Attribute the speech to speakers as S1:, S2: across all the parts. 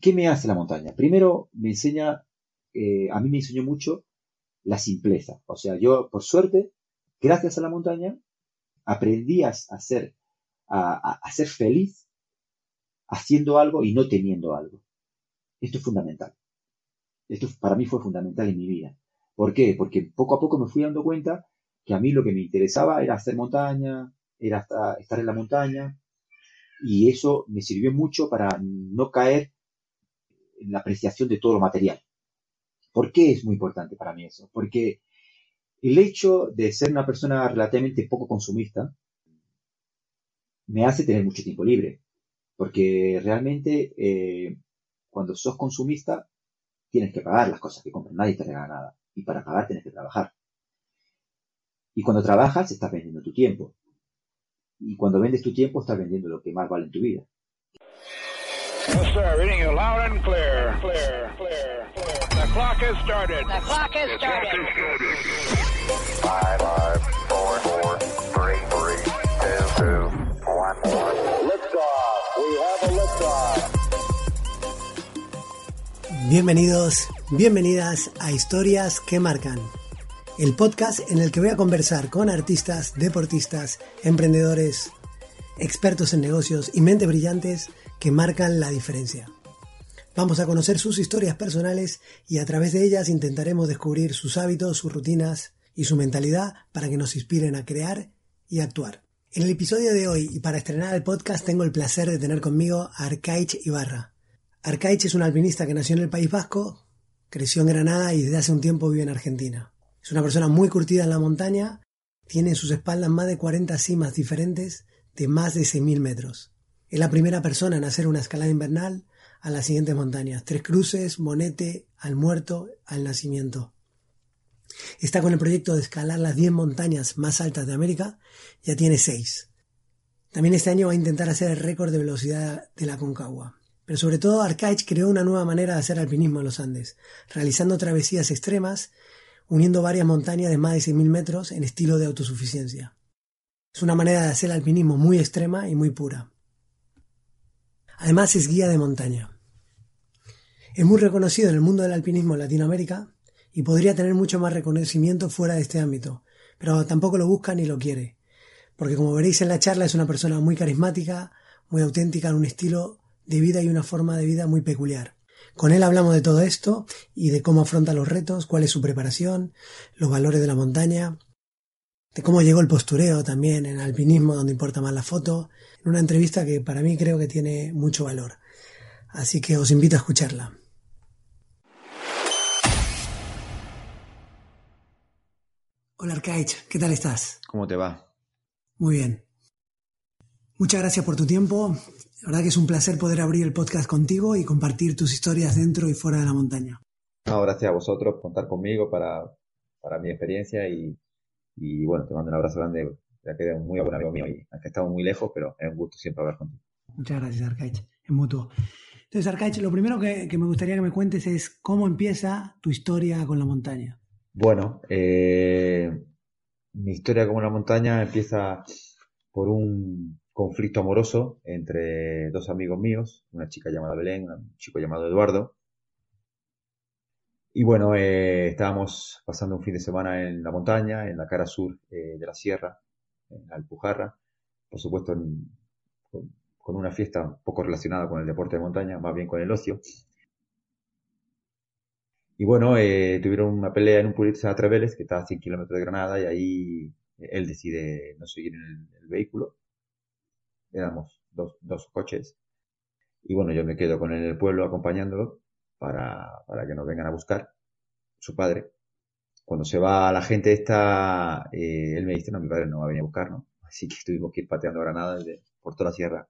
S1: ¿Qué me hace la montaña? Primero, me enseña, eh, a mí me enseñó mucho la simpleza. O sea, yo, por suerte, gracias a la montaña, aprendí a, ser, a, ser feliz haciendo algo y no teniendo algo. Esto es fundamental. Esto para mí fue fundamental en mi vida. ¿Por qué? Porque poco a poco me fui dando cuenta que a mí lo que me interesaba era hacer montaña, era estar en la montaña, y eso me sirvió mucho para no caer la apreciación de todo lo material. ¿Por qué es muy importante para mí eso? Porque el hecho de ser una persona relativamente poco consumista me hace tener mucho tiempo libre. Porque realmente eh, cuando sos consumista tienes que pagar las cosas que compras, nadie te regala nada. Y para pagar tienes que trabajar. Y cuando trabajas estás vendiendo tu tiempo. Y cuando vendes tu tiempo estás vendiendo lo que más vale en tu vida. Yes, sir. Reading you loud and clear. Clear, clear, clear. The clock has started. The clock has started. Five, five, four, four, three, three, two, two, one, one. Liftoff. We have a liftoff. Bienvenidos, bienvenidas a Historias que Marcan, el podcast en el que voy a conversar con artistas, deportistas, emprendedores, expertos en negocios y mente brillantes que marcan la diferencia. Vamos a conocer sus historias personales y a través de ellas intentaremos descubrir sus hábitos, sus rutinas y su mentalidad para que nos inspiren a crear y actuar. En el episodio de hoy y para estrenar el podcast tengo el placer de tener conmigo a Arcaich Ibarra. Arcaich es un alpinista que nació en el País Vasco, creció en Granada y desde hace un tiempo vive en Argentina. Es una persona muy curtida en la montaña, tiene en sus espaldas más de 40 cimas diferentes de más de 6.000 metros. Es la primera persona en hacer una escalada invernal a las siguientes montañas. Tres Cruces, Monete, Al Muerto, Al Nacimiento. Está con el proyecto de escalar las 10 montañas más altas de América. Ya tiene 6. También este año va a intentar hacer el récord de velocidad de la Concagua. Pero sobre todo Arcaich creó una nueva manera de hacer alpinismo en los Andes, realizando travesías extremas, uniendo varias montañas de más de 6.000 metros en estilo de autosuficiencia. Es una manera de hacer alpinismo muy extrema y muy pura. Además es guía de montaña. Es muy reconocido en el mundo del alpinismo en Latinoamérica y podría tener mucho más reconocimiento fuera de este ámbito, pero tampoco lo busca ni lo quiere, porque como veréis en la charla es una persona muy carismática, muy auténtica en un estilo de vida y una forma de vida muy peculiar. Con él hablamos de todo esto y de cómo afronta los retos, cuál es su preparación, los valores de la montaña, de cómo llegó el postureo también en alpinismo, donde importa más la foto, en una entrevista que para mí creo que tiene mucho valor. Así que os invito a escucharla. Hola Arcaich, ¿qué tal estás?
S2: ¿Cómo te va?
S1: Muy bien. Muchas gracias por tu tiempo. La verdad que es un placer poder abrir el podcast contigo y compartir tus historias dentro y fuera de la montaña.
S2: No, gracias a vosotros por contar conmigo para, para mi experiencia y, y bueno, te mando un abrazo grande, ya que eres muy buen amigo mío y aunque estamos muy lejos, pero es un gusto siempre hablar contigo.
S1: Muchas gracias, Arcaich, es mutuo. Entonces, Arcaich, lo primero que, me gustaría que me cuentes es cómo empieza tu historia con la montaña.
S2: Bueno, eh, mi historia con la montaña empieza por un conflicto amoroso entre dos amigos míos, una chica llamada Belén, un chico llamado Eduardo. Y bueno, eh, estábamos pasando un fin de semana en la montaña, en la cara sur eh, de la sierra, en la Alpujarra, por supuesto con, una fiesta poco relacionada con el deporte de montaña, más bien con el ocio. Y bueno, eh, tuvieron una pelea en un pueblito de Treveles, que está a 100 kilómetros de Granada, y ahí él decide no seguir en el, vehículo. Éramos dos, dos coches. Y bueno, yo me quedo con él en el pueblo acompañándolo para, para que nos vengan a buscar, su padre. Cuando se va la gente esta, eh, él me dice, no, mi padre no va a venir a buscar, ¿no? Así que tuvimos que ir pateando Granada desde, por toda la sierra,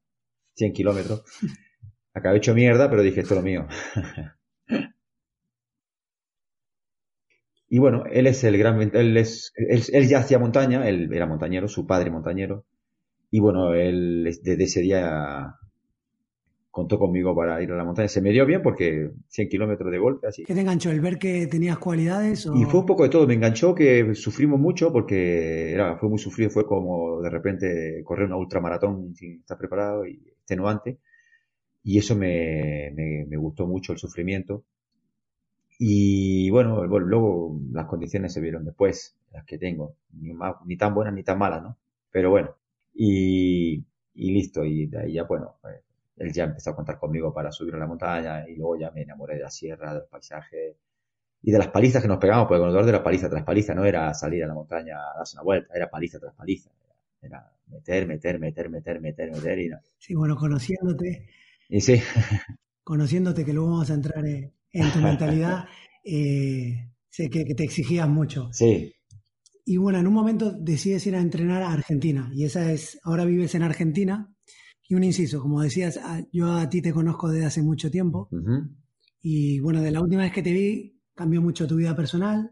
S2: 100 kilómetros. Acabé hecho mierda, pero dije, esto es lo mío. y bueno, él es el gran, él es, él, ya hacía montaña, él era montañero, su padre montañero. Y bueno, él desde ese día contó conmigo para ir a la montaña. Se me dio bien porque 100 kilómetros de golpe, así.
S1: ¿Qué te enganchó? ¿El ver que tenías cualidades?
S2: Y fue un poco de todo. Me enganchó que sufrimos mucho porque era, fue muy sufrido. Fue como de repente correr una ultramaratón sin estar preparado y extenuante. Y eso me, me, gustó mucho, el sufrimiento. Y bueno, luego las condiciones se vieron después, las que tengo. Ni, ni tan buenas ni tan malas, ¿no? Pero bueno. Y, y listo. Y de ahí ya, bueno, pues, él ya empezó a contar conmigo para subir a la montaña y luego ya me enamoré de la sierra, del paisaje y de las palizas que nos pegamos, porque con el dolor de la paliza tras paliza no era salir a la montaña a darse una vuelta, era paliza tras paliza. Era meter, meter, meter, meter, meter, meter y no.
S1: Sí, bueno, conociéndote.
S2: Y sí.
S1: conociéndote, que luego vamos a entrar en, tu mentalidad, eh, sé que, que, te exigías mucho.
S2: Sí.
S1: Y bueno, en un momento decides ir a entrenar a Argentina. Y esa es, ahora vives en Argentina. Y un inciso, como decías, yo a ti te conozco desde hace mucho tiempo. Y bueno, de la última vez que te vi, cambió mucho tu vida personal.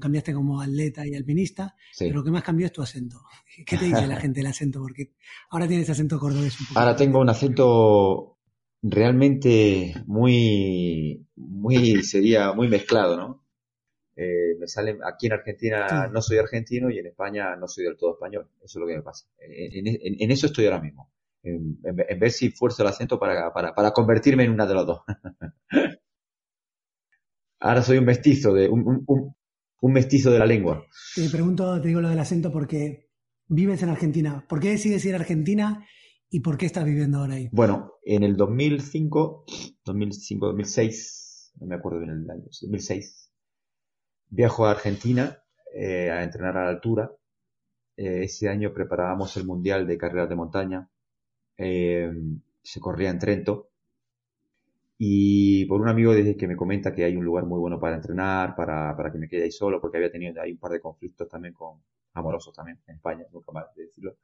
S1: Cambiaste como atleta y alpinista. Pero lo que más cambió es tu acento. ¿Qué te dice la gente el acento? Porque ahora tienes acento cordobés. Un
S2: poco. Ahora tengo un acento realmente muy, muy, sería muy mezclado, ¿no? Eh, me sale, aquí en Argentina no soy argentino y en España no soy del todo español. Eso es lo que me pasa. en eso estoy ahora mismo en, ver si fuerzo el acento para, para, para, convertirme en una de los dos. Ahora soy un mestizo, de, un, un, un, mestizo de la lengua.
S1: Te pregunto, te digo lo del acento porque vives en Argentina. ¿Por qué decides ir a Argentina y por qué estás viviendo ahora ahí?
S2: Bueno, en el 2005, 2005, 2006, no me acuerdo bien el año, 2006, viajo a Argentina eh, a entrenar a la altura. Eh, ese año preparábamos el Mundial de Carreras de Montaña eh, se corría en Trento. Y por un amigo desde que me comenta que hay un lugar muy bueno para entrenar, para, para que me quede ahí solo, porque había tenido ahí un par de conflictos también con amorosos también en España, nunca más de decirlo.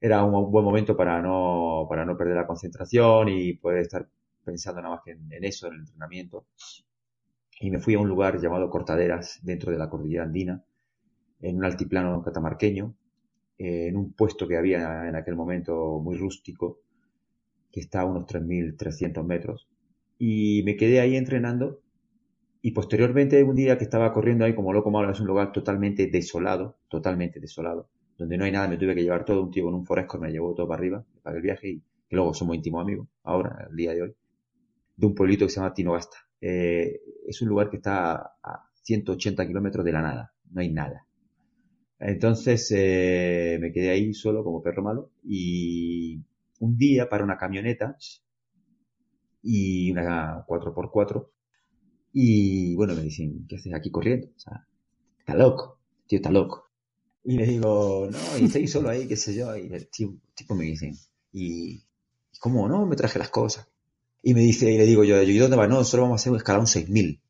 S2: Era un, buen momento para no, para no perder la concentración y poder estar pensando nada más que en, eso, en el entrenamiento. Y me fui a un lugar llamado Cortaderas, dentro de la cordillera andina, en un altiplano catamarqueño, en un puesto que había en aquel momento muy rústico, que está a unos 3.300 metros. Y me quedé ahí entrenando y posteriormente un día que estaba corriendo ahí como loco malo, es un lugar totalmente desolado, totalmente desolado, donde no hay nada, me tuve que llevar todo, un tío con un foresco me llevó todo para arriba, para el viaje y que luego somos íntimos amigos, ahora, el día de hoy, de un pueblito que se llama Tinogasta. Eh, es un lugar que está a 180 kilómetros de la nada, no hay nada. Entonces eh, me quedé ahí solo como perro malo y un día para una camioneta y una 4x4 y bueno, me dicen, ¿qué haces aquí corriendo? O sea, está loco, tío está loco. Y le digo, no, y estoy solo ahí, qué sé yo, y el tipo me dice, y ¿cómo no? Me traje las cosas. Y me dice, y le digo yo, ¿y dónde va? No, solo vamos a hacer un escalón 6000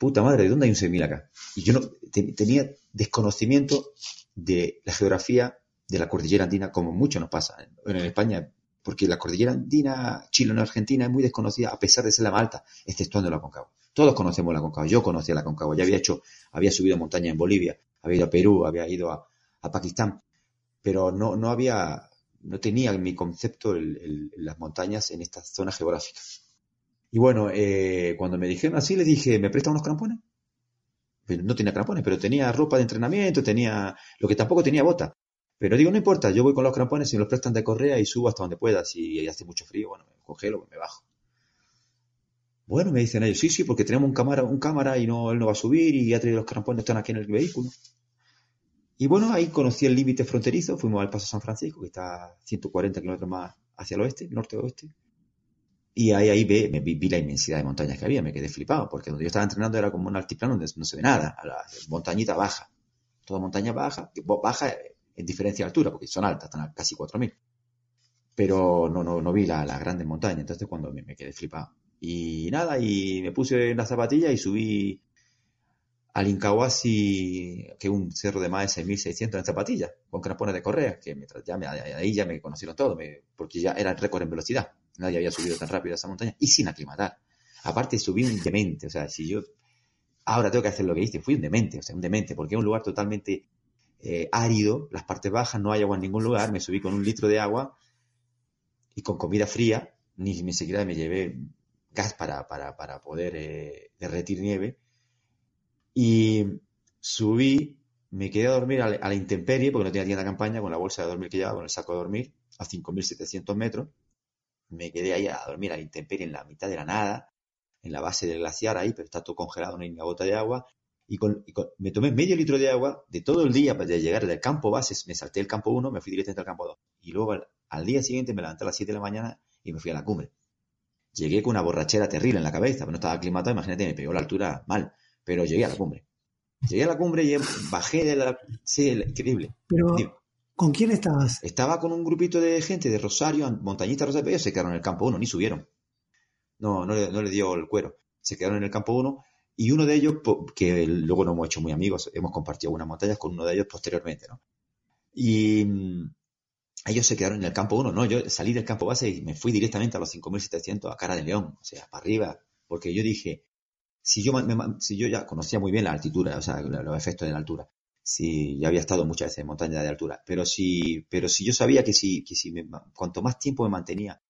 S2: puta madre, ¿de dónde hay un 6000 acá? Y yo no tenía desconocimiento de la geografía de la cordillera andina, como mucho nos pasa en, España, porque la cordillera andina chileno-argentina es muy desconocida, a pesar de ser la más alta, exceptuando la Concagua. Todos conocemos la Concagua, yo conocía la Concagua, ya había hecho, había subido montaña en Bolivia, había ido a Perú, había ido a, Pakistán, pero no, no había, no tenía en mi concepto las montañas en esta zona geográfica. Y bueno, eh, cuando me dijeron así, le dije, ¿me presta unos crampones? no tenía crampones, pero tenía ropa de entrenamiento, tenía, lo que tampoco tenía bota. Pero digo, no importa, yo voy con los crampones y me los prestan de correa y subo hasta donde pueda. Si hace mucho frío, bueno, me congelo, me bajo. Bueno, me dicen ellos, sí, sí, porque tenemos un cámara, un cámara y no, él no va a subir y ya traído los crampones, están aquí en el vehículo. Y bueno, ahí conocí el límite fronterizo, fuimos al Paso San Francisco, que está a 140 kilómetros más hacia el oeste, norte-oeste. Y ahí, ahí vi, vi, la inmensidad de montañas que había, me quedé flipado, porque donde yo estaba entrenando era como un altiplano donde no se ve nada, a la montañita baja, toda montaña baja, baja en diferencia de altura, porque son altas, están a casi 4.000. Pero no, no, no vi la, la grande montaña, entonces cuando me, quedé flipado. Y nada, y me puse en la zapatilla y subí al Incahuasi, que es un cerro de más de 6.600 en zapatillas, con crampones de correa, que me, ya ahí ya me conocieron todo, porque ya era el récord en velocidad nadie había subido tan rápido a esa montaña y sin aclimatar. Aparte subí un demente, o sea, si yo ahora tengo que hacer lo que hice, fui un demente, o sea, un demente, porque es un lugar totalmente eh, árido, las partes bajas, no hay agua en ningún lugar, me subí con un litro de agua y con comida fría, ni, ni siquiera me llevé gas para, para, para poder eh, derretir nieve. Y subí, me quedé a dormir a la, intemperie, porque no tenía tienda de campaña, con la bolsa de dormir que llevaba, con el saco de dormir, a 5.700 metros. Me quedé ahí a dormir a la intemperie en la mitad de la nada, en la base del glaciar ahí, pero está todo congelado, no hay ni una gota de agua. Y, con, me tomé medio litro de agua de todo el día para llegar del campo base, me salté el campo 1, me fui directamente al campo 2. Y luego al, al, día siguiente me levanté a las 7 de la mañana y me fui a la cumbre. Llegué con una borrachera terrible en la cabeza, pero no estaba aclimatado, imagínate, me pegó la altura mal, pero llegué a la cumbre. Llegué a la cumbre y bajé de la... Sí, increíble.
S1: Pero, ¿con quién estabas?
S2: Estaba con un grupito de gente de Rosario, montañistas Rosario, ellos se quedaron en el campo 1, ni subieron. No, no le, no le dio el cuero. Se quedaron en el campo 1 y uno de ellos, que luego nos hemos hecho muy amigos, hemos compartido unas montañas con uno de ellos posteriormente, ¿no? Y mm, ellos se quedaron en el campo 1, no, yo salí del campo base y me fui directamente a los 5.700 a cara de león, o sea, para arriba, porque yo dije, si yo, si yo ya conocía muy bien la altitud, o sea, los efectos de la altura, si ya había estado muchas veces en montaña de altura, pero si, pero si yo sabía que si, que si cuanto más tiempo me mantenía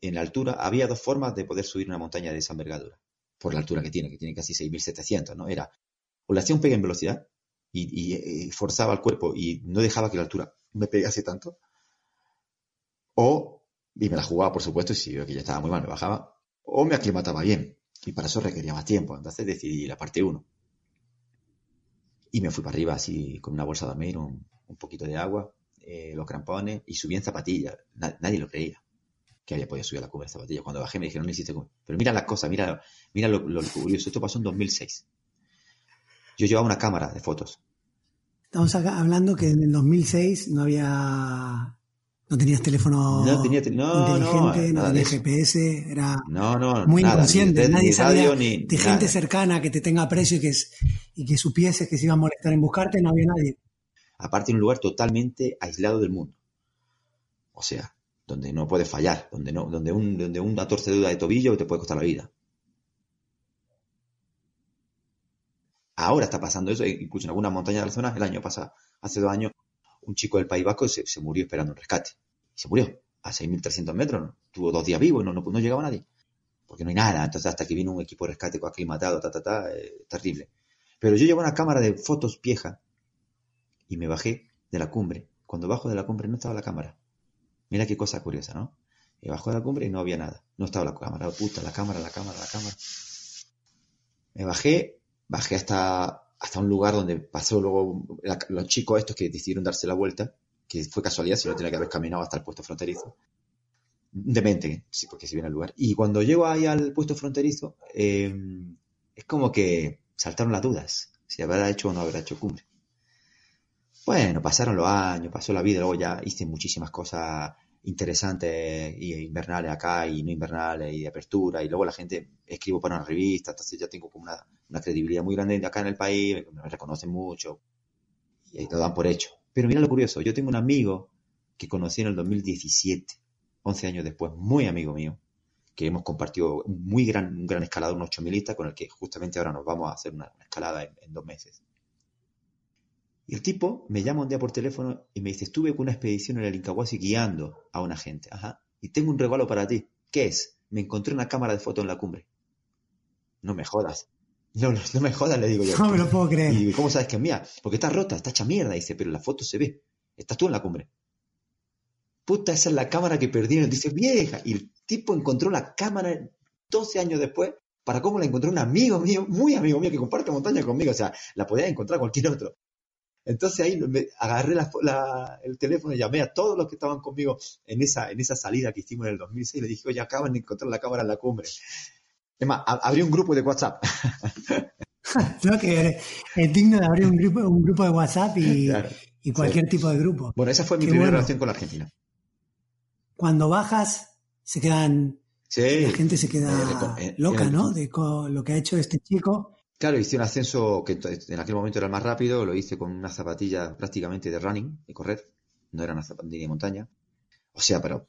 S2: en la altura, había dos formas de poder subir una montaña de esa envergadura, por la altura que tiene, que tiene casi 6.700, ¿no? Era, o le hacía un pegue en velocidad y, y, forzaba el cuerpo y no dejaba que la altura me pegase tanto, o, y me la jugaba por supuesto, y si yo que ya estaba muy mal me bajaba, o me aclimataba bien, y para eso requería más tiempo, entonces decidí la parte 1. Y me fui para arriba así con una bolsa de dormir, un, poquito de agua, eh, los crampones, y subí en zapatillas, nadie lo creía que había podido subir a la cumbre de zapatillas. Cuando bajé me dijeron, no hiciste Pero mira las cosas, mira, mira lo, lo, curioso. Esto pasó en 2006. Yo llevaba una cámara de fotos.
S1: Estamos hablando que en el 2006 no había no tenías teléfono
S2: no tenía no,
S1: inteligente, no, tenías GPS, era muy inconsciente. nadie sabía de gente cercana que te tenga precio y que, y que supiese que se iba a molestar en buscarte, no había nadie.
S2: Aparte, en un lugar totalmente aislado del mundo. O sea, donde no puedes fallar, donde, no, donde, un, donde una torcedura de tobillo te puede costar la vida. Ahora está pasando eso, incluso en alguna montaña de la zona, el año pasado, hace dos años, un chico del País Vasco se, murió esperando un rescate. Se murió a 6.300 metros. Tuvo dos días vivo y no, no, llegaba nadie. Porque no hay nada. Entonces, hasta que vino un equipo de rescate aclimatado, ta, ta, ta, eh, terrible. Pero yo llevo una cámara de fotos vieja y me bajé de la cumbre. Cuando bajo de la cumbre no estaba la cámara. Mira qué cosa curiosa, ¿no? Y bajo de la cumbre y no había nada. No estaba la cámara. Puta, la cámara, la cámara, la cámara. Me bajé, bajé hasta hasta un lugar donde pasó luego los chicos estos que decidieron darse la vuelta, que fue casualidad, si no tenía que haber caminado hasta el puesto fronterizo. Demente, sí, porque si viene al lugar. Y cuando llego ahí al puesto fronterizo, em, es como que saltaron las dudas, si habrá hecho o no habrá hecho cumbre. Bueno, pasaron los años, pasó la vida, luego ya hice muchísimas cosas interesantes y invernales acá y no invernales y de apertura y luego la gente escribo para una revista, entonces ya tengo como una, una credibilidad muy grande acá en el país, me reconocen mucho y ahí lo dan por hecho. Pero mira lo curioso, yo tengo un amigo que conocí en el 2017, 11 años después, muy amigo mío, que hemos compartido un muy gran, un gran escalador, un 8000 con el que justamente ahora nos vamos a hacer una, escalada en dos meses. Y el tipo me llama un día por teléfono y me dice, estuve con una expedición en el Incahuasi guiando a una gente. Ajá. Y tengo un regalo para ti. ¿Qué es? Me encontré una cámara de foto en la cumbre. No me jodas. No, no, me jodas, le digo yo.
S1: No me lo puedo creer.
S2: ¿Y cómo sabes que es mía? Porque está rota, está hecha mierda, dice, pero la foto se ve. Estás tú en la cumbre. Puta, esa es la cámara que perdieron. Dice, vieja. Y el tipo encontró la cámara 12 años después para cómo la encontró un amigo mío, muy amigo mío, que comparte montaña conmigo. O sea, la podía encontrar cualquier otro. Entonces ahí me agarré el teléfono y llamé a todos los que estaban conmigo en esa, en esa salida que hicimos en el 2006 y le dije, oye, acaban de encontrar la cámara en la cumbre. Es más, abrí un grupo de WhatsApp.
S1: no, que es digno de abrir un grupo, un grupo de WhatsApp y, y cualquier tipo de grupo.
S2: Bueno, esa fue mi primera relación con la Argentina.
S1: Cuando bajas, se quedan... Sí. La gente se queda eh, loca, ¿no? De lo que ha hecho este chico
S2: Claro, hice un ascenso que en aquel momento era el más rápido, lo hice con una zapatilla prácticamente de running, de correr, no era una zapatilla de montaña. O sea, pero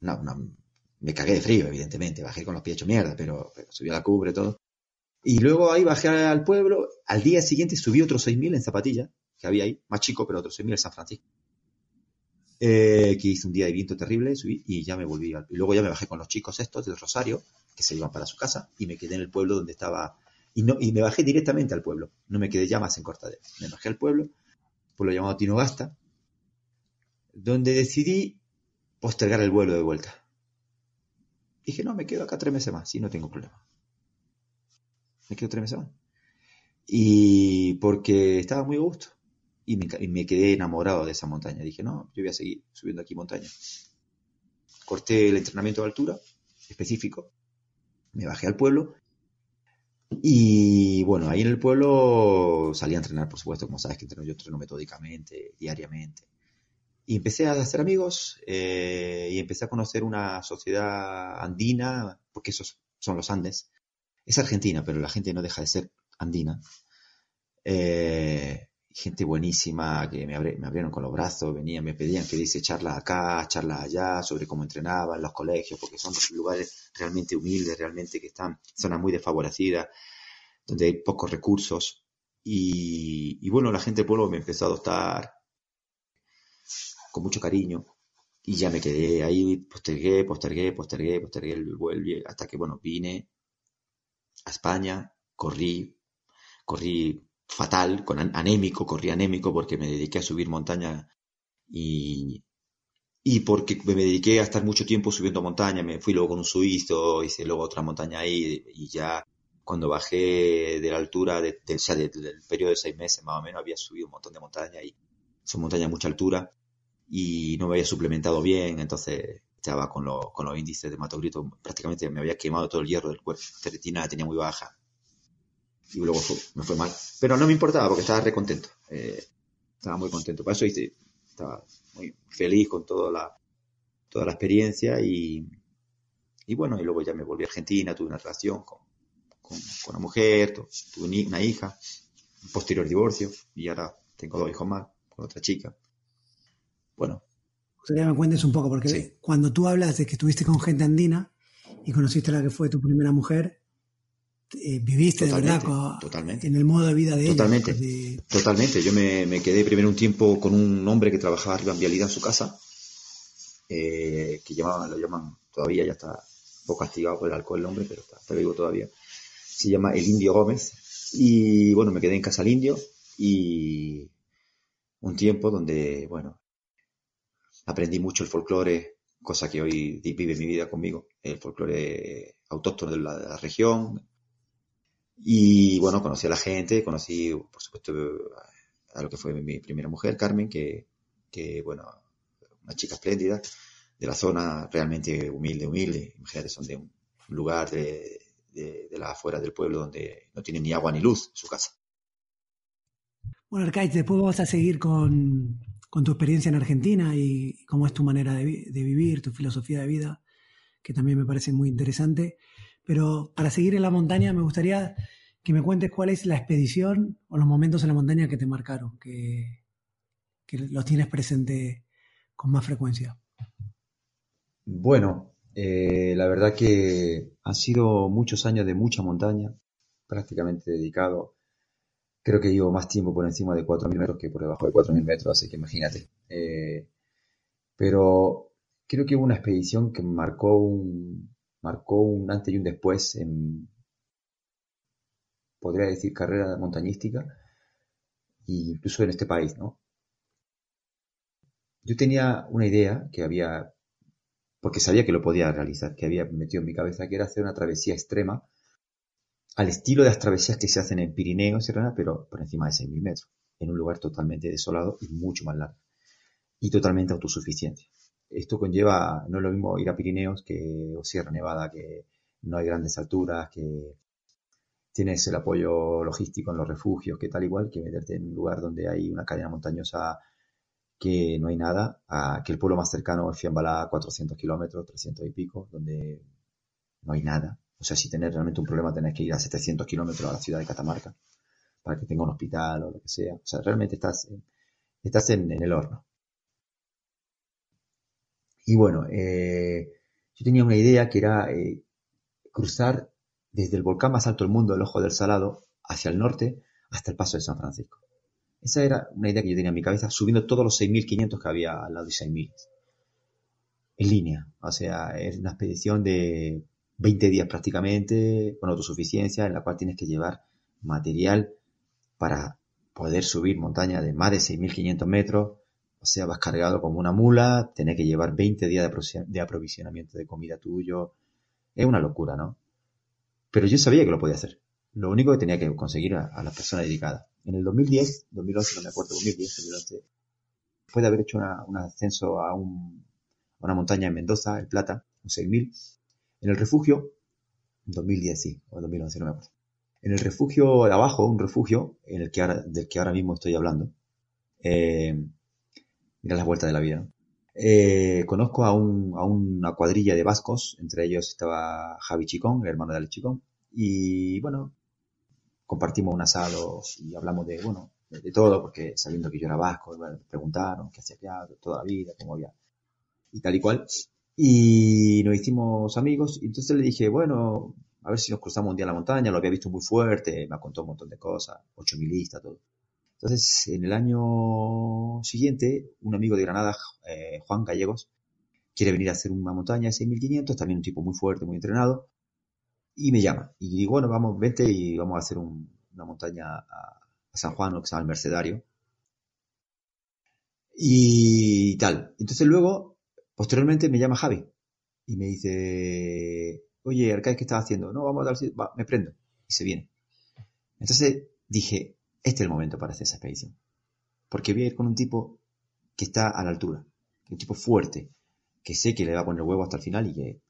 S2: una, me cagué de frío, evidentemente, bajé con los pies hechos mierda, pero, pero subí a la cubre todo. Y luego ahí bajé al pueblo, al día siguiente subí otros 6.000 en zapatilla, que había ahí, más chico, pero otros 6.000 en San Francisco. Eh, que hice un día de viento terrible, subí y ya me volví. Al, y luego ya me bajé con los chicos estos del Rosario, que se iban para su casa, y me quedé en el pueblo donde estaba. Y, no, y me bajé directamente al pueblo, no me quedé ya más en Cortadera. Me bajé al pueblo, pueblo llamado Tinogasta, donde decidí postergar el vuelo de vuelta. Dije, no, me quedo acá tres meses más, y no tengo problema. Me quedo tres meses más. Y porque estaba muy a gusto y me, quedé enamorado de esa montaña. Dije, no, yo voy a seguir subiendo aquí montaña. Corté el entrenamiento de altura específico, me bajé al pueblo y bueno, ahí en el pueblo salí a entrenar, por supuesto, como sabes que entreno, yo entreno metódicamente, diariamente. Y empecé a hacer amigos eh, y empecé a conocer una sociedad andina, porque esos son los Andes. Es Argentina, pero la gente no deja de ser andina. Eh, gente buenísima que me, abrieron con los brazos, venían, me pedían que dice charlas acá, charlas allá, sobre cómo entrenaba en los colegios, porque son lugares realmente humildes, realmente que están, zonas muy desfavorecidas, donde hay pocos recursos. Y, bueno, la gente del pueblo me empezó a adoptar con mucho cariño. Y ya me quedé ahí, postergué, postergué, postergué, postergué el vuelo, hasta que, bueno, vine a España, corrí, corrí fatal, con anémico, corrí anémico porque me dediqué a subir montaña y, y porque me dediqué a estar mucho tiempo subiendo montaña, me fui luego con un suizo, hice luego otra montaña ahí y ya cuando bajé de la altura, de, o sea, del periodo de seis meses más o menos, había subido un montón de montaña y son montañas a mucha altura y no me había suplementado bien, entonces estaba con, con los índices de hematogrito, prácticamente me había quemado todo el hierro del cuerpo, la ferritina tenía muy baja y luego me fue mal. Pero no me importaba porque estaba re contento. Eh, estaba muy contento. Por eso hice, estaba muy feliz con toda la, toda la experiencia y, y bueno, y luego ya me volví a Argentina, tuve una relación con, con, una mujer, tuve una hija, un posterior divorcio y ahora tengo dos hijos más con otra chica. Bueno.
S1: Sería me cuentes un poco, porque cuando tú hablas de que estuviste con gente andina y conociste a la que fue tu primera mujer, eh, viviste de verdad
S2: totalmente.
S1: en el modo de vida de
S2: totalmente, Totalmente. Yo me, quedé primero un tiempo con un hombre que trabajaba arriba en Vialidad en su casa, eh, que llamaban, lo llaman todavía, ya está un poco castigado por el alcohol el hombre, pero está, vivo todavía. Se llama El Indio Gómez. Y bueno, me quedé en casa del indio y un tiempo donde, bueno, aprendí mucho el folclore, cosa que hoy vive mi vida conmigo, el folclore autóctono de la región, y bueno, conocí a la gente, conocí, por supuesto, a lo que fue mi primera mujer, Carmen, que, bueno, una chica espléndida, de la zona realmente humilde, humilde. Imagínate, son de un lugar de, de, de la afuera del pueblo donde no tienen ni agua ni luz su casa.
S1: Bueno, Arcaiz, después vamos a seguir con, con, tu experiencia en Argentina y cómo es tu manera de, vivir, tu filosofía de vida, que también me parece muy interesante. Pero para seguir en la montaña me gustaría que me cuentes cuál es la expedición o los momentos en la montaña que te marcaron, que, los tienes presente con más frecuencia.
S2: Bueno, eh, la verdad que han sido muchos años de mucha montaña, prácticamente dedicado. Creo que llevo más tiempo por encima de 4.000 metros que por debajo de 4.000 metros, así que imagínate. Eh, pero creo que hubo una expedición que marcó un, marcó un antes y un después en, podría decir, carrera montañística, e incluso en este país, ¿no? Yo tenía una idea que había, porque sabía que lo podía realizar, que había metido en mi cabeza, que era hacer una travesía extrema, al estilo de las travesías que se hacen en Pirineos, pero por encima de 6.000 metros, en un lugar totalmente desolado y mucho más largo, y totalmente autosuficiente esto conlleva, no es lo mismo ir a Pirineos que o Sierra Nevada, que no hay grandes alturas, que tienes el apoyo logístico en los refugios, que tal igual, que meterte en un lugar donde hay una cadena montañosa que no hay nada, que el pueblo más cercano es Fiambalá, 400 kilómetros, 300 y pico, donde no hay nada. O sea, si tenés realmente un problema, tenés que ir a 700 kilómetros a la ciudad de Catamarca para que tenga un hospital o lo que sea. O sea, realmente estás, estás en el horno. Y bueno, eh, yo tenía una idea que era eh, cruzar desde el volcán más alto del mundo, el Ojo del Salado, hacia el norte, hasta el Paso de San Francisco. Esa era una idea que yo tenía en mi cabeza, subiendo todos los 6.500 que había al lado de 6.000. En línea. O sea, es una expedición de 20 días prácticamente, con autosuficiencia, en la cual tienes que llevar material para poder subir montaña de más de 6.500 metros. O sea, vas cargado como una mula, tenés que llevar 20 días de aprovisionamiento de comida tuyo. Es una locura, ¿no? Pero yo sabía que lo podía hacer. Lo único que tenía que conseguir a, a la persona dedicada. En el 2010, 2011, no me acuerdo, 2010, 2011, después de haber hecho un ascenso a, una montaña en Mendoza, el Plata, un 6000, en el refugio, 2010 sí, o 2011, no me acuerdo. En el refugio de abajo, un refugio en el que del que ahora mismo estoy hablando, eh, las vueltas de la vida, eh, conozco a, a, una cuadrilla de vascos, entre ellos estaba Javi Chicón, el hermano de Alex Chicón, y bueno, compartimos un asado y hablamos de, bueno, de, todo, porque sabiendo que yo era vasco, me preguntaron qué hacía allá, toda la vida, cómo había, y tal y cual. Y nos hicimos amigos, y entonces le dije, bueno, a ver si nos cruzamos un día en la montaña, lo había visto muy fuerte, me contó un montón de cosas, ocho milistas, todo. Entonces, en el año siguiente, un amigo de Granada, eh, Juan Gallegos, quiere venir a hacer una montaña de 6.500, también un tipo muy fuerte, muy entrenado, y me llama. Y digo, bueno, vamos, vente y vamos a hacer una montaña a, San Juan, lo que se llama el Mercedario. Y tal. Entonces luego, posteriormente me llama Javi y me dice, oye, Arcade, ¿qué estás haciendo? No, vamos a dar, va, me prendo. Y se viene. Entonces dije, este es el momento para hacer esa expedición. Porque voy a ir con un tipo que está a la altura, un tipo fuerte, que sé que le va a poner huevo hasta el final y que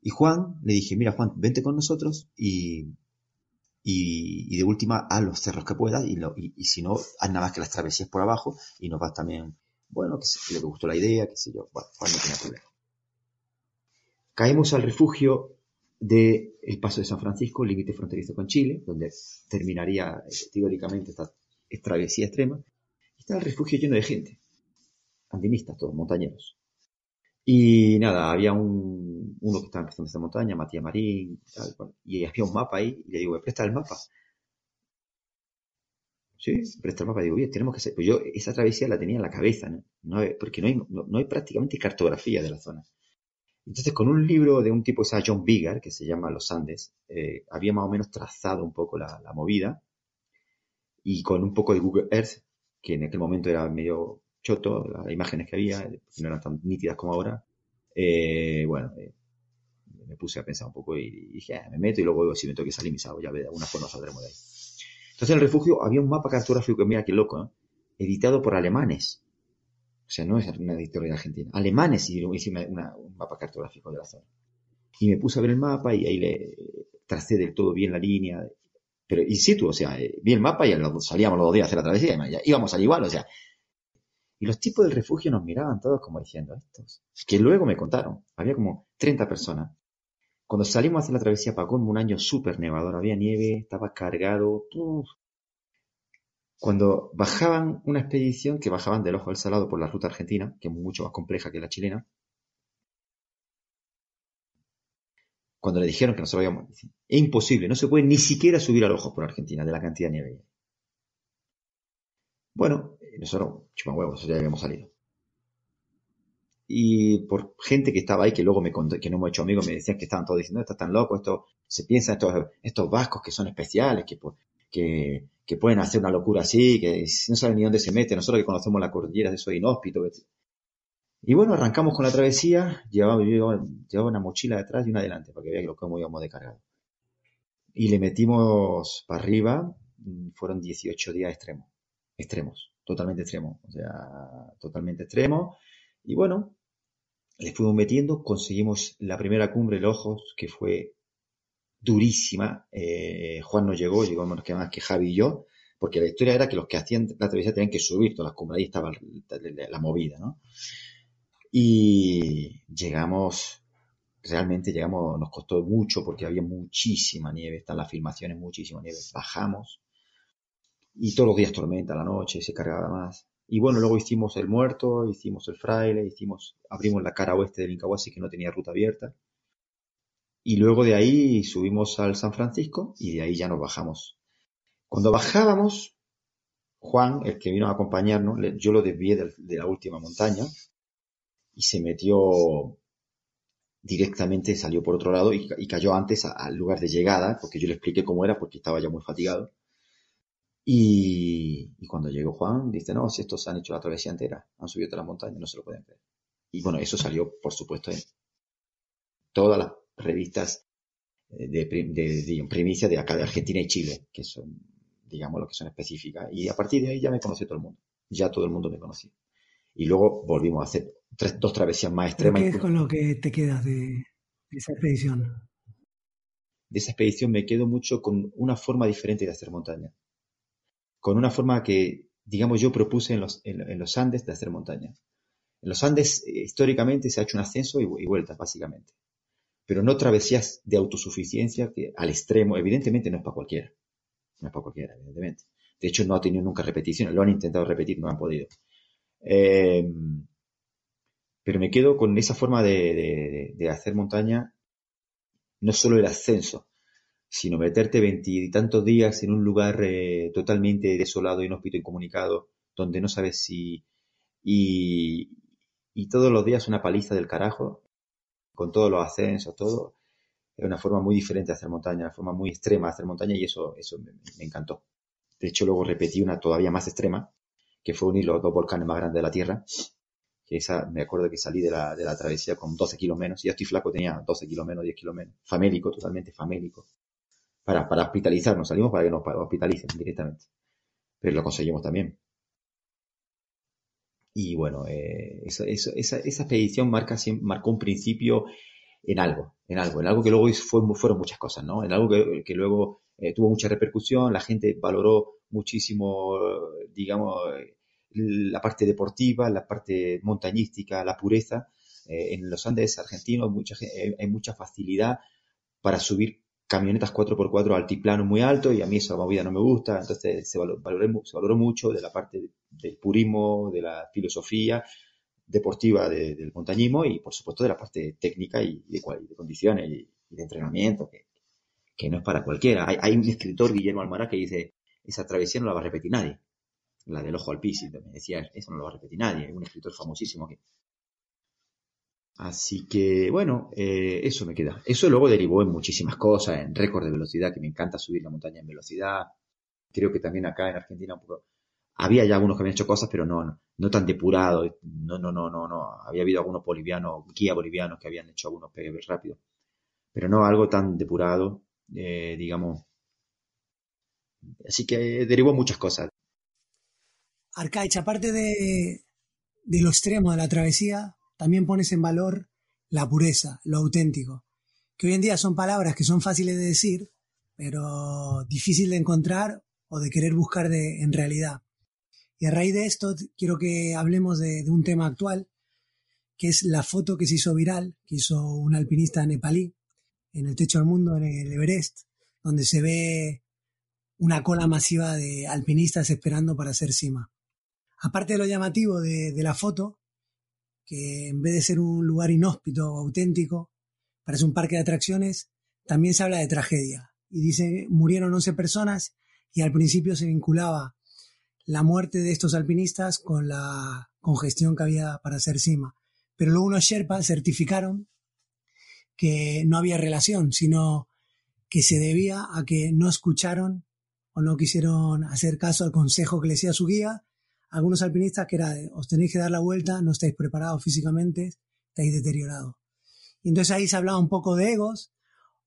S2: y Juan, le dije, mira Juan, vente con nosotros y, y, de última haz los cerros que puedas y, y, si no, haz nada más que las travesías por abajo y nos vas también, bueno, que, se, le gustó la idea, qué sé yo, bueno, Juan no tenía problema. Caemos al refugio del el Paso de San Francisco, límite fronterizo con Chile, donde terminaría eh, teóricamente esta, travesía extrema. está el refugio lleno de gente, andinistas, todos montañeros. Y nada, había un, uno que estaba empezando esta montaña, Matías Marín, y había un mapa ahí, y le digo, ¿me presta el mapa? Sí, presta el mapa, digo, bien, tenemos que hacer, pues yo esa travesía la tenía en la cabeza, ¿no? no porque no hay, no, hay prácticamente cartografía de la zona. Entonces, con un libro de un tipo que se llama John Biggar, que se llama Los Andes, eh, había más o menos trazado un poco la, la, movida, y con un poco de Google Earth, que en aquel momento era medio choto, las imágenes que había, no eran tan nítidas como ahora, eh, bueno, eh, me puse a pensar un poco y dije, ah, me meto y luego si me tengo que salir me salgo, ya de alguna forma saldremos de ahí. Entonces en el refugio había un mapa cartográfico, mira qué loco, editado por alemanes. O sea, no es una editorial argentina. Alemanes hicieron un mapa cartográfico de la zona. Y me puse a ver el mapa y ahí le tracé del todo bien la línea. Pero in situ, o sea, eh, vi el mapa y salíamos los dos días a hacer la travesía y íbamos al igual, o sea, y los tipos del refugio nos miraban todos como diciendo, estos. Que luego me contaron, había como 30 personas. Cuando salimos a hacer la travesía Pacón, un año súper nevador, había nieve, estaba cargado. Cuando bajaban una expedición, que bajaban del Ojo del Salado por la ruta argentina, que es mucho más compleja que la chilena, cuando le dijeron que nosotros habíamos, es imposible, no se puede ni siquiera subir al Ojo por Argentina de la cantidad de nieve. Bueno, nosotros, huevos, ya habíamos salido. Y por gente que estaba ahí, que luego me contó, que no hemos hecho amigos, me decían que estaban todos diciendo, estás tan loco, esto, se piensa estos, estos vascos que son especiales, que, que, que pueden hacer una locura así, que no saben ni dónde se mete, nosotros que conocemos la cordillera eso inhóspito. Y bueno, arrancamos con la travesía, llevaba, llevaba una mochila detrás y una adelante, para que vean cómo íbamos de cargado. Y le metimos para arriba, mm, fueron 18 días extremos, extremos totalmente extremo, o sea, totalmente extremo. Y bueno, le fuimos metiendo, conseguimos la primera cumbre de los ojos, que fue durísima. Eh, Juan no llegó, llegó menos que más que Javi y yo, porque la historia era que los que hacían la travesía tenían que subir todas las cumbres, ahí estaba la movida, ¿no? Y llegamos, realmente llegamos, nos costó mucho porque había muchísima nieve, están las filmaciones, muchísima nieve. Bajamos, y todos los días tormenta, la noche, se cargaba más. Y bueno, luego hicimos el muerto, hicimos el fraile, hicimos, abrimos la cara oeste del Incahuasi que no tenía ruta abierta. Y luego de ahí subimos al San Francisco y de ahí ya nos bajamos. Cuando bajábamos, Juan, el que vino a acompañarnos, yo lo desvié de, la última montaña y se metió directamente, salió por otro lado y, cayó antes al lugar de llegada, porque yo le expliqué cómo era, porque estaba ya muy fatigado. Y, cuando llegó Juan, dice, no, si estos han hecho la travesía entera, han subido toda la montaña, no se lo pueden creer. Y bueno, eso salió, por supuesto, en todas las revistas eh, de, de, primicia de acá de Argentina y Chile, que son digamos, lo que son específicas. Y a partir de ahí ya me conocí todo el mundo. Ya todo el mundo me conocía. Y luego volvimos a hacer tres, dos travesías más extremas.
S1: ¿Qué es con lo que te quedas de, esa expedición?
S2: De esa expedición me quedo mucho con una forma diferente de hacer montaña. Con una forma que, digamos, yo propuse en los, en, los Andes de hacer montaña. En los Andes, eh, históricamente, se ha hecho un ascenso y, y vuelta, básicamente. Pero no travesías de autosuficiencia que al extremo, evidentemente no es para cualquiera no es para cualquiera, evidentemente. De hecho, no ha tenido nunca repeticiones, lo han intentado repetir, no han podido. Eh, pero me quedo con esa forma de, hacer montaña, no solo el ascenso, sino meterte veintitantos días en un lugar eh, totalmente desolado, inhóspito, incomunicado, donde no sabes si... Y, y todos los días una paliza del carajo, con todos los ascensos, todo es una forma muy diferente de hacer montaña, una forma muy extrema de hacer montaña y eso, eso me, encantó. De hecho, luego repetí una todavía más extrema, que fue unir los dos volcanes más grandes de la Tierra, que esa, me acuerdo que salí de la, de la travesía con 12 kilos menos, ya estoy flaco, tenía 12 kilos menos, 10 kilos menos, famélico, totalmente famélico, para, para hospitalizarnos, salimos para que nos hospitalicen directamente, pero lo conseguimos también. Y bueno, eh, esa, esa, esa, expedición marca, marcó un principio en algo, en algo, en algo que luego fue, fueron muchas cosas, ¿no? En algo que, que luego eh, tuvo mucha repercusión, la gente valoró muchísimo, digamos, la parte deportiva, la parte montañística, la pureza. Eh, en los Andes argentinos mucha, hay mucha facilidad para subir camionetas 4x4 altiplano muy alto y a mí esa movida no me gusta, entonces se valoró, mucho de la parte del purismo, de la filosofía deportiva del montañismo y, por supuesto, de la parte técnica y de, condiciones y, de entrenamiento, que, no es para cualquiera. Hay, un escritor, Guillermo Almaraz, que dice, esa travesía no la va a repetir nadie. La del ojo al piso, me decía, eso no lo va a repetir nadie. Es un escritor famosísimo que... Así que, bueno, eh, eso me queda. Eso luego derivó en muchísimas cosas, en récord de velocidad, que me encanta subir la montaña en velocidad. Creo que también acá en Argentina poco había ya algunos que habían hecho cosas, pero no, no, tan depurados. No, no, no, no, no. Había habido algunos bolivianos, guía bolivianos que habían hecho algunos pegues rápido. Pero no algo tan depurado, eh, digamos. Así que derivó muchas cosas.
S1: Arcaich, aparte de lo extremo de la travesía, también pones en valor la pureza, lo auténtico, que hoy en día son palabras que son fáciles de decir, pero difícil de encontrar o de querer buscar de, en realidad. Y a raíz de esto quiero que hablemos de, un tema actual, que es la foto que se hizo viral, que hizo un alpinista nepalí en el techo del mundo, en el Everest, donde se ve una cola masiva de alpinistas esperando para hacer cima. Aparte de lo llamativo de, de la foto, que en vez de ser un lugar inhóspito o auténtico, parece un parque de atracciones, también se habla de tragedia. Y dice, murieron 11 personas y al principio se vinculaba la muerte de estos alpinistas con la congestión que había para hacer cima. Pero luego unos Sherpas certificaron que no había relación, sino que se debía a que no escucharon o no quisieron hacer caso al consejo que le decía su guía. Algunos alpinistas que era, os tenéis que dar la vuelta, no estáis preparados físicamente, estáis deteriorados. Y entonces ahí se hablaba un poco de egos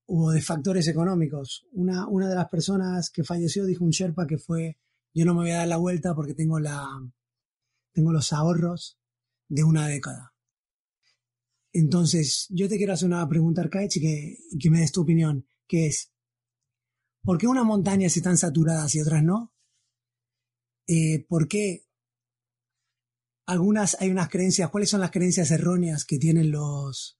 S1: o de factores económicos. Una, una de las personas que falleció dijo un Sherpa que fue yo no me voy a dar la vuelta porque tengo la tengo los ahorros de una década. Entonces, yo te quiero hacer una pregunta, Arcaich, y que, que me des tu opinión, que es, ¿por qué unas montañas están saturadas y otras no? Eh, ¿Por qué algunas hay unas creencias, cuáles son las creencias erróneas que tienen los,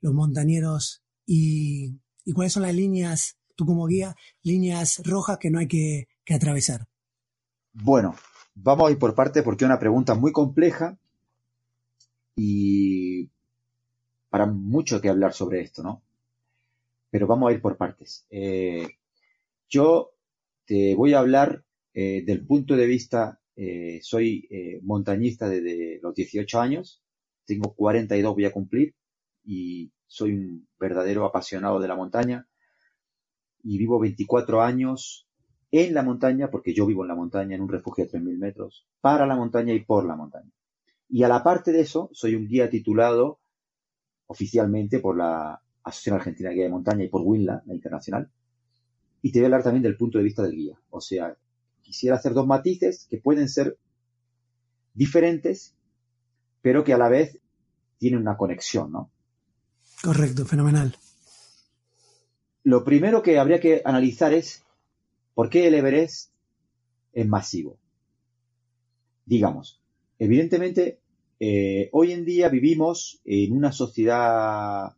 S1: los montañeros y, y cuáles son las líneas, tú como guía, líneas rojas que no hay que, que atravesar?
S2: Bueno, vamos a ir por parte porque es una pregunta muy compleja y para mucho que hablar sobre esto, ¿no? Pero vamos a ir por partes. Eh, yo te voy a hablar eh, del punto de vista, eh, soy montañista desde los 18 años, tengo 42 voy a cumplir y soy un verdadero apasionado de la montaña y vivo 24 años en la montaña, porque yo vivo en la montaña, en un refugio de 3.000 metros, para la montaña y por la montaña. Y a la parte de eso, soy un guía titulado oficialmente por la Asociación Argentina de Guía de Montaña y por WINLA, la internacional. Y te voy a hablar también del punto de vista del guía. O sea, quisiera hacer dos matices que pueden ser diferentes, pero que a la vez tienen una conexión, ¿no?
S1: Correcto, fenomenal.
S2: Lo primero que habría que analizar es por qué el Everest es masivo. Digamos, evidentemente, eh, hoy en día vivimos en una sociedad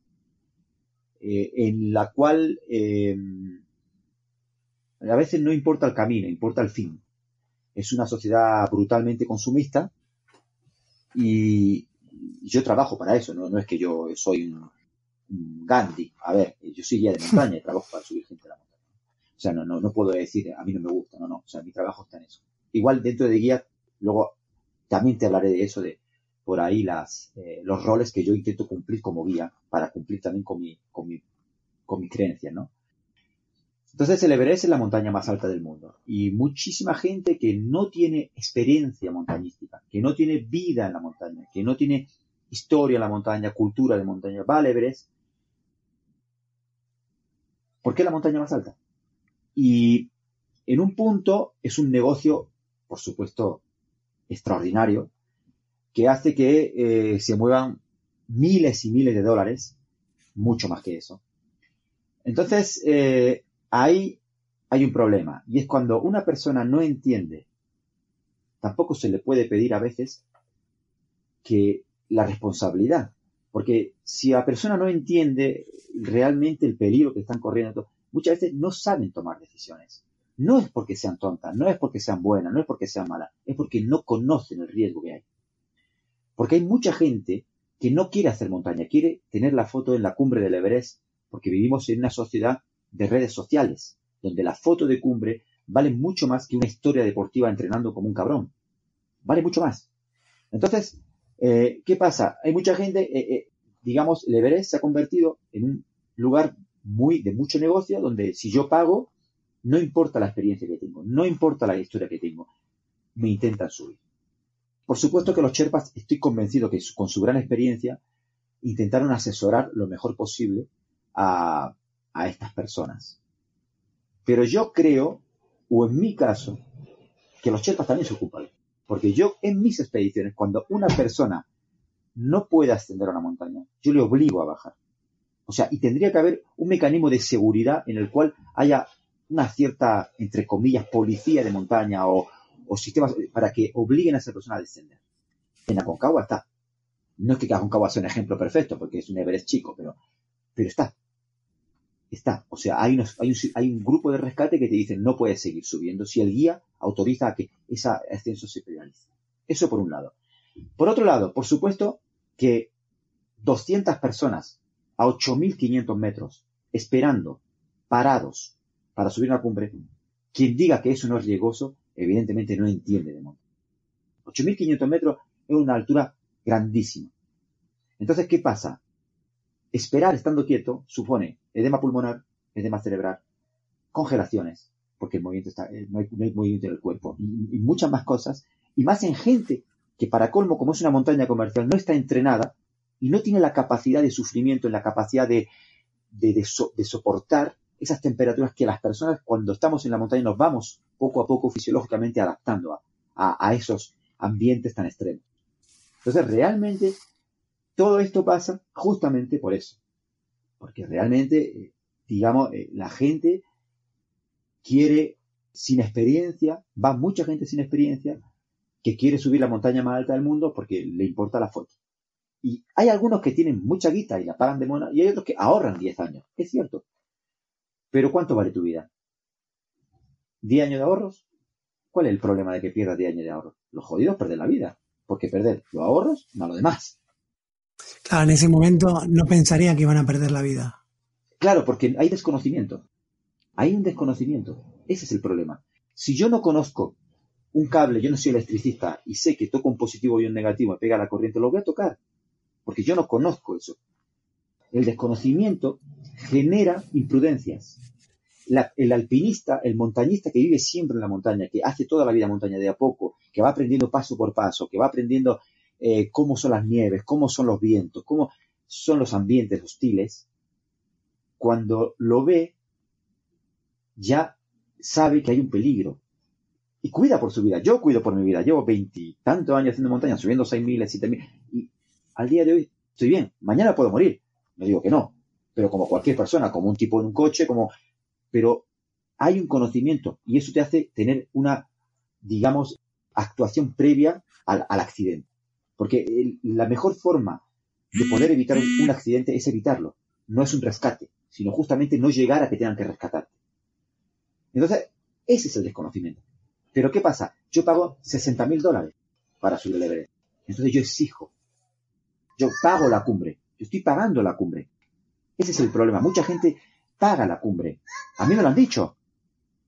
S2: eh, en la cual eh, a veces no importa el camino, importa el fin. Es una sociedad brutalmente consumista y yo trabajo para eso, no, es que yo soy un, Gandhi. A ver, yo soy guía de montaña y trabajo para subir gente a la montaña. O sea, no, no, no puedo decir, a mí no me gusta, no, no. O sea, mi trabajo está en eso. Igual dentro de guía, luego también te hablaré de eso, de por ahí las, eh, los roles que yo intento cumplir como guía para cumplir también con mi, con mi, con mi creencia, ¿no? Entonces el Everest es la montaña más alta del mundo y muchísima gente que no tiene experiencia montañística, que no tiene vida en la montaña, que no tiene historia en la montaña, cultura de montaña, va al Everest ¿Por qué la montaña más alta? Y en un punto es un negocio, por supuesto, extraordinario, que hace que eh, se muevan miles y miles de dólares, mucho más que eso. Entonces, eh, ahí hay un problema, y es cuando una persona no entiende, tampoco se le puede pedir a veces que la responsabilidad porque si la persona no entiende realmente el peligro que están corriendo, muchas veces no saben tomar decisiones. No es porque sean tontas, no es porque sean buenas, no es porque sean malas, es porque no conocen el riesgo que hay. Porque hay mucha gente que no quiere hacer montaña, quiere tener la foto en la cumbre del Everest, porque vivimos en una sociedad de redes sociales, donde la foto de cumbre vale mucho más que una historia deportiva entrenando como un cabrón. Vale mucho más. Entonces, eh, ¿Qué pasa? Hay mucha gente, eh, eh, digamos, el Everest se ha convertido en un lugar muy de mucho negocio donde si yo pago, no importa la experiencia que tengo, no importa la historia que tengo, me intentan subir. Por supuesto que los Sherpas, estoy convencido que con su gran experiencia, intentaron asesorar lo mejor posible a, a estas personas. Pero yo creo, o en mi caso, que los Sherpas también se ocupan porque yo en mis expediciones, cuando una persona no puede ascender a una montaña, yo le obligo a bajar. O sea, y tendría que haber un mecanismo de seguridad en el cual haya una cierta, entre comillas, policía de montaña o, sistemas para que obliguen a esa persona a descender. En Aconcagua está. No es que Aconcagua sea un ejemplo perfecto, porque es un Everest chico, pero, pero está. Está. O sea, hay, un, grupo de rescate que te dicen no puedes seguir subiendo si el guía autoriza a que ese ascenso se penalice. Eso por un lado. Por otro lado, por supuesto que 200 personas a 8.500 metros esperando, parados, para subir a la cumbre, quien diga que eso no es riesgoso, evidentemente no entiende de monte. 8.500 metros es una altura grandísima. Entonces, ¿qué pasa? Esperar estando quieto supone edema pulmonar, edema cerebral, congelaciones, porque el movimiento está, eh, no, hay, movimiento en el cuerpo, y, muchas más cosas, y más en gente que para colmo, como es una montaña comercial, no está entrenada y no tiene la capacidad de sufrimiento, la capacidad de, de, soportar esas temperaturas que las personas cuando estamos en la montaña nos vamos poco a poco fisiológicamente adaptando a, a, esos ambientes tan extremos. Entonces, realmente, todo esto pasa justamente por eso. Porque realmente, eh, digamos, eh, la gente quiere sin experiencia, va mucha gente sin experiencia que quiere subir la montaña más alta del mundo porque le importa la foto. Y hay algunos que tienen mucha guita y la pagan de mona, y hay otros que ahorran 10 años, es cierto. Pero ¿cuánto vale tu vida? ¿10 años de ahorros? ¿Cuál es el problema de que pierdas 10 años de ahorro? Los jodidos perder la vida. Porque perder los ahorros, no lo demás.
S1: Claro, en ese momento no pensaría que iban a perder la vida.
S2: Claro, porque hay desconocimiento. Hay un desconocimiento. Ese es el problema. Si yo no conozco un cable, yo no soy electricista y sé que toco un positivo y un negativo, me pega la corriente, lo voy a tocar. Porque yo no conozco eso. El desconocimiento genera imprudencias. el alpinista, el montañista que vive siempre en la montaña, que hace toda la vida montaña de a poco, que va aprendiendo paso por paso, que va aprendiendo eh, cómo son las nieves, cómo son los vientos, cómo son los ambientes hostiles, cuando lo ve, ya sabe que hay un peligro. Y cuida por su vida. Yo cuido por mi vida. Llevo veintitantos años haciendo montaña, subiendo seis mil, siete mil. Y al día de hoy estoy bien. Mañana puedo morir. No digo que no. Pero como cualquier persona, como un tipo en un coche, como. Pero hay un conocimiento y eso te hace tener una, digamos, actuación previa al, accidente. Porque la mejor forma de poder evitar un, accidente es evitarlo. No es un rescate, sino justamente no llegar a que tengan que rescatarte. Entonces, ese es el desconocimiento. Pero ¿qué pasa? Yo pago 60 mil dólares para subir el Everest. Entonces yo exijo. Yo pago la cumbre. Yo estoy pagando la cumbre. Ese es el problema. Mucha gente paga la cumbre. A mí me lo han dicho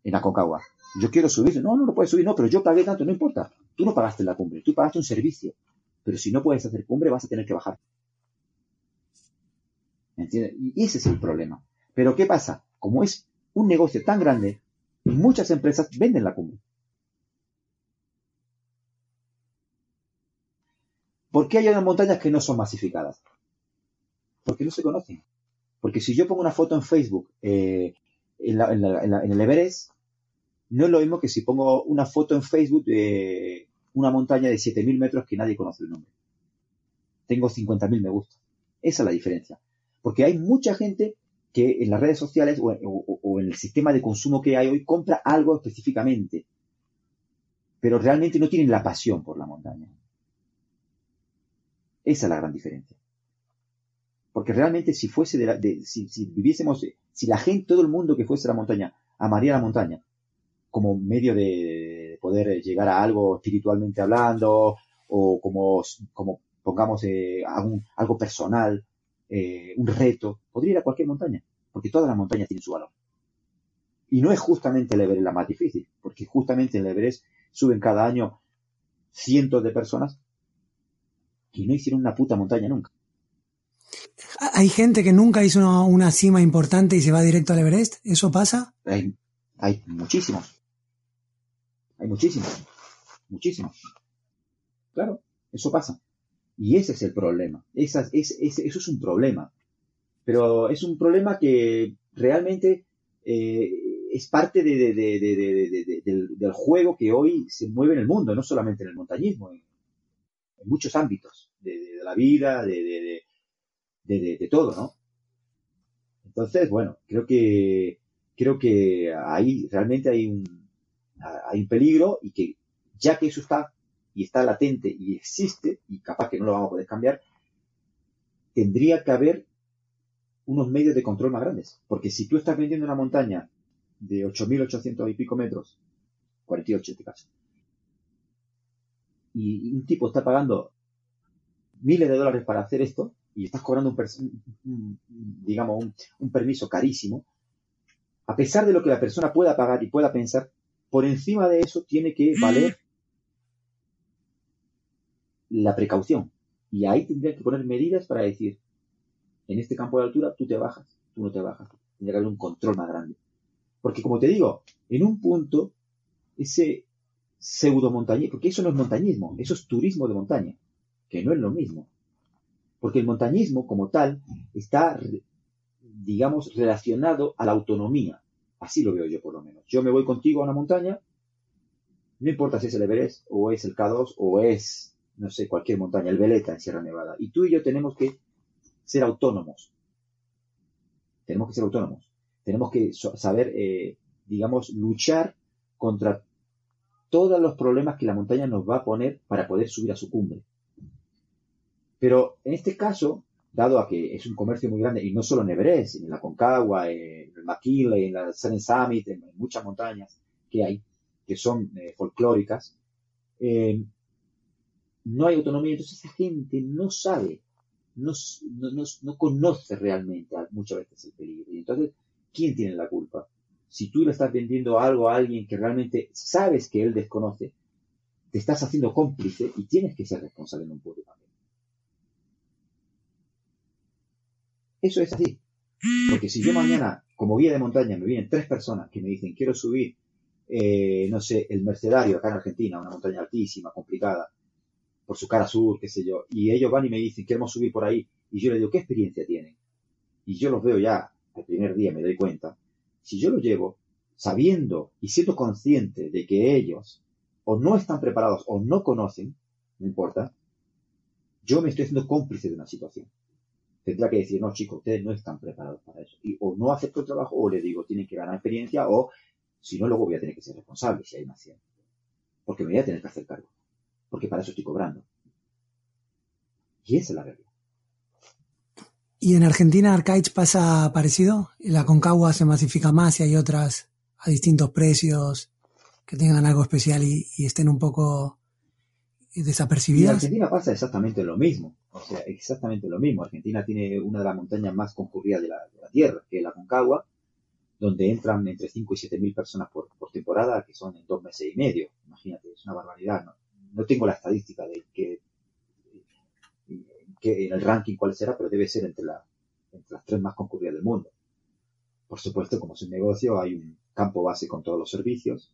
S2: en Aconcagua. Yo quiero subir. No, no lo puedes subir. No, pero yo pagué tanto. No importa. Tú no pagaste la cumbre. Tú pagaste un servicio. Pero si no puedes hacer cumbre, vas a tener que bajar. ¿Entiendes? Y ese es el problema. Pero ¿qué pasa? Como es un negocio tan grande, muchas empresas venden la cumbre. ¿Por qué hay unas montañas que no son masificadas? Porque no se conocen. Porque si yo pongo una foto en Facebook eh, en, el Everest, no es lo mismo que si pongo una foto en Facebook de una montaña de 7.000 metros que nadie conoce el nombre. Tengo 50.000 me gusta. Esa es la diferencia. Porque hay mucha gente que en las redes sociales o, en el sistema de consumo que hay hoy compra algo específicamente, pero realmente no tienen la pasión por la montaña. Esa es la gran diferencia. Porque realmente si fuese de, la, si, viviésemos, si la gente, todo el mundo que fuese a la montaña, amaría la montaña como medio de poder llegar a algo espiritualmente hablando o como, como pongamos eh, algo personal, eh, un reto, podría ir a cualquier montaña, porque todas las montañas tienen su valor. Y no es justamente el Everest la más difícil, porque justamente en el Everest suben cada año cientos de personas que no hicieron una puta montaña nunca.
S1: ¿Hay gente que nunca hizo una, cima importante y se va directo al Everest? ¿Eso pasa?
S2: Hay, hay muchísimos. Hay muchísimos. Muchísimos. Claro, eso pasa. Y ese es el problema. eso es un problema. Pero es un problema que realmente eh, es parte del, juego que hoy se mueve en el mundo, no solamente en el montañismo, en muchos ámbitos de, la vida, de, de, todo, ¿no? Entonces, bueno, creo que creo que ahí realmente hay un hay un peligro y que ya que eso está y está latente y existe y capaz que no lo vamos a poder cambiar, tendría que haber unos medios de control más grandes, porque si tú estás vendiendo una montaña de 8.800 y pico metros, 48 en este caso, y un tipo está pagando miles de dólares para hacer esto y estás cobrando un, digamos, un, permiso carísimo, a pesar de lo que la persona pueda pagar y pueda pensar, por encima de eso tiene que valer la precaución. Y ahí tendría que poner medidas para decir, en este campo de altura tú te bajas, tú no te bajas. Tendría que haber un control más grande. Porque como te digo, en un punto, ese pseudo montañismo, porque eso no es montañismo, eso es turismo de montaña, que no es lo mismo. Porque el montañismo como tal está, digamos, relacionado a la autonomía. Así lo veo yo por lo menos. Yo me voy contigo a una montaña, no importa si es el Everest o es el K2 o es, no sé, cualquier montaña, el Veleta en Sierra Nevada. Y tú y yo tenemos que ser autónomos. Tenemos que ser autónomos. Tenemos que saber, eh, digamos, luchar contra todos los problemas que la montaña nos va a poner para poder subir a su cumbre. Pero en este caso, dado a que es un comercio muy grande, y no solo en Everest, en la Concagua, en el McKinley, en la Sun Summit, en, muchas montañas que hay, que son eh, folclóricas, eh, no hay autonomía, entonces esa gente no sabe, no, no, conoce realmente muchas veces el peligro. Y entonces, ¿quién tiene la culpa? Si tú le estás vendiendo algo a alguien que realmente sabes que él desconoce, te estás haciendo cómplice y tienes que ser responsable en un punto también. Eso es así. Porque si yo mañana, como guía de montaña, me vienen tres personas que me dicen, quiero subir, eh, no sé, el Mercedario acá en Argentina, una montaña altísima, complicada, por su cara sur, qué sé yo, y ellos van y me dicen, queremos subir por ahí, y yo les digo, ¿qué experiencia tienen? Y yo los veo ya, el primer día me doy cuenta, si yo los llevo sabiendo y siendo consciente de que ellos o no están preparados o no conocen, no importa, yo me estoy haciendo cómplice de una situación. Tendrá que decir, no, chicos, ustedes no están preparados para eso. Y o no acepto el trabajo o le digo, tienen que ganar experiencia o, si no, luego voy a tener que ser responsable si hay una acción. Porque me voy a tener que hacer cargo. Porque para eso estoy cobrando. Y esa es la realidad.
S1: ¿Y en Argentina Arcaich pasa parecido? ¿La Concagua se masifica más y hay otras a distintos precios? que tengan algo especial y, estén un poco desapercibidas.
S2: En Argentina pasa exactamente lo mismo, o sea, exactamente lo mismo. Argentina tiene una de las montañas más concurridas de la, Tierra, que es la Concagua, donde entran entre 5 y 7 mil personas por, temporada, que son en dos meses y medio. Imagínate, es una barbaridad. No, tengo la estadística de que, en el ranking cuál será, pero debe ser entre, entre las tres más concurridas del mundo. Por supuesto, como es un negocio, hay un campo base con todos los servicios,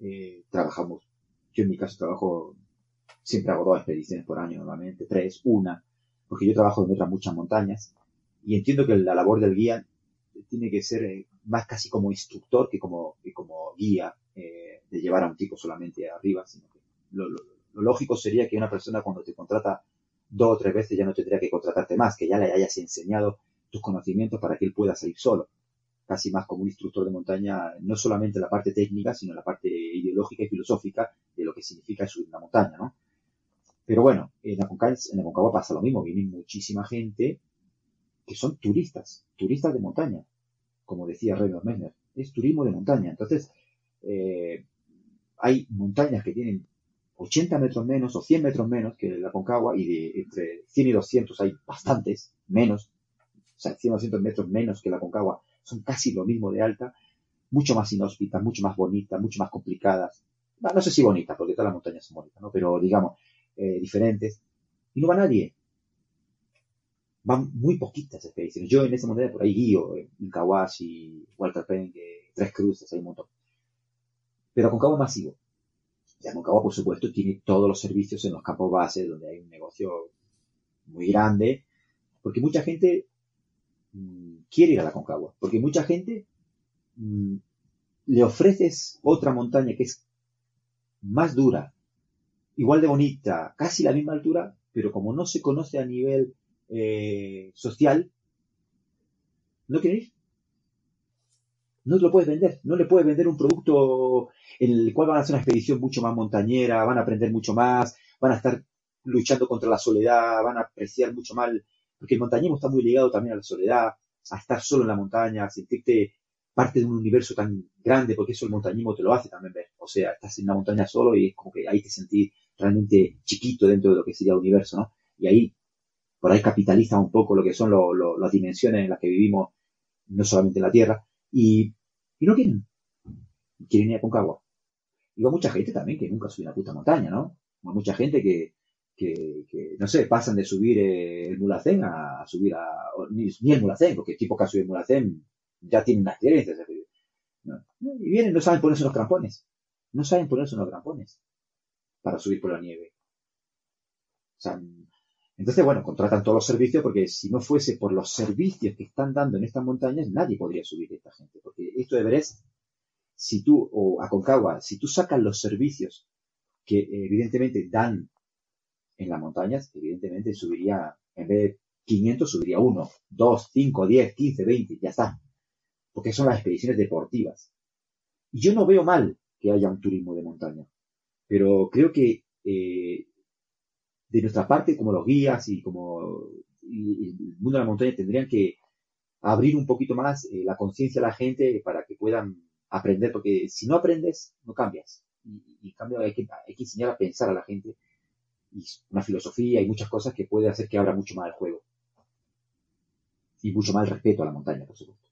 S2: eh, trabajamos, yo en mi caso trabajo, siempre hago dos expediciones por año normalmente, tres, una, porque yo trabajo en otras muchas montañas y entiendo que la labor del guía tiene que ser eh, más casi como instructor que como, como guía eh, de llevar a un tipo solamente arriba, sino que lo, lógico sería que una persona cuando te contrata dos o tres veces ya no tendría que contratarte más, que ya le hayas enseñado tus conocimientos para que él pueda salir solo casi más como un instructor de montaña, no solamente la parte técnica, sino la parte ideológica y filosófica de lo que significa subir una montaña, ¿no? Pero bueno, en Aconcagua, pasa lo mismo, viene muchísima gente que son turistas, turistas de montaña, como decía Raymond Messner, es turismo de montaña. Entonces, eh, hay montañas que tienen 80 metros menos o 100 metros menos que la Concagua y entre 100 y 200 hay bastantes menos, o sea, 100 o 200 metros menos que la Concagua son casi lo mismo de alta, mucho más inhóspitas, mucho más bonitas, mucho más complicadas. No, sé si bonitas, porque todas las montañas son bonitas, ¿no? Pero digamos, eh, diferentes. Y no va nadie. Van muy poquitas expediciones. Yo en esa montaña por ahí guío, en Incahuasi, Walter Penn, Tres Cruces, hay un montón. Pero con cabo masivo. Ya Concagua, por supuesto, tiene todos los servicios en los campos base, donde hay un negocio muy grande, porque mucha gente Mm, quiere ir a la Concagua. Porque mucha gente mm, le ofreces otra montaña que es más dura, igual de bonita, casi la misma altura, pero como no se conoce a nivel eh, social, no quiere ir. No lo puedes vender, no le puedes vender un producto en el cual van a hacer una expedición mucho más montañera, van a aprender mucho más, van a estar luchando contra la soledad, van a apreciar mucho más porque el montañismo está muy ligado también a la soledad, a estar solo en la montaña, a sentirte parte de un universo tan grande, porque eso el montañismo te lo hace también ver. O sea, estás en la montaña solo y es como que ahí te sentís realmente chiquito dentro de lo que sería el universo, ¿no? Y ahí, por ahí capitaliza un poco lo que son las dimensiones en las que vivimos, no solamente en la Tierra, y, y no quieren. Quieren ir a Concagua. Hay mucha gente también que nunca subió una puta montaña, ¿no? Mucha gente que, que, no sé, pasan de subir eh, el Mulacén a, subir a, ni, el Mulacén, porque el tipo que ha subido el Mulacén ya tiene una experiencia. Y vienen, no saben ponerse los crampones. No saben ponerse los crampones para subir por la nieve. O sea, entonces, bueno, contratan todos los servicios porque si no fuese por los servicios que están dando en estas montañas, nadie podría subir esta gente. Porque esto de Everest, si tú, o a Concagua, si tú sacas los servicios que evidentemente dan en las montañas, evidentemente subiría, en vez de 500, subiría 1, 2, 5, 10, 15, 20, ya está. Porque son las expediciones deportivas. Y yo no veo mal que haya un turismo de montaña. Pero creo que eh, de nuestra parte, como los guías y como el mundo de la montaña, tendrían que abrir un poquito más eh, la conciencia de la gente para que puedan aprender, porque si no aprendes, no cambias. en cambio hay que, hay que enseñar a pensar a la gente y una filosofía y muchas cosas que puede hacer que abra mucho más el juego. Y mucho más el respeto a la montaña, por supuesto.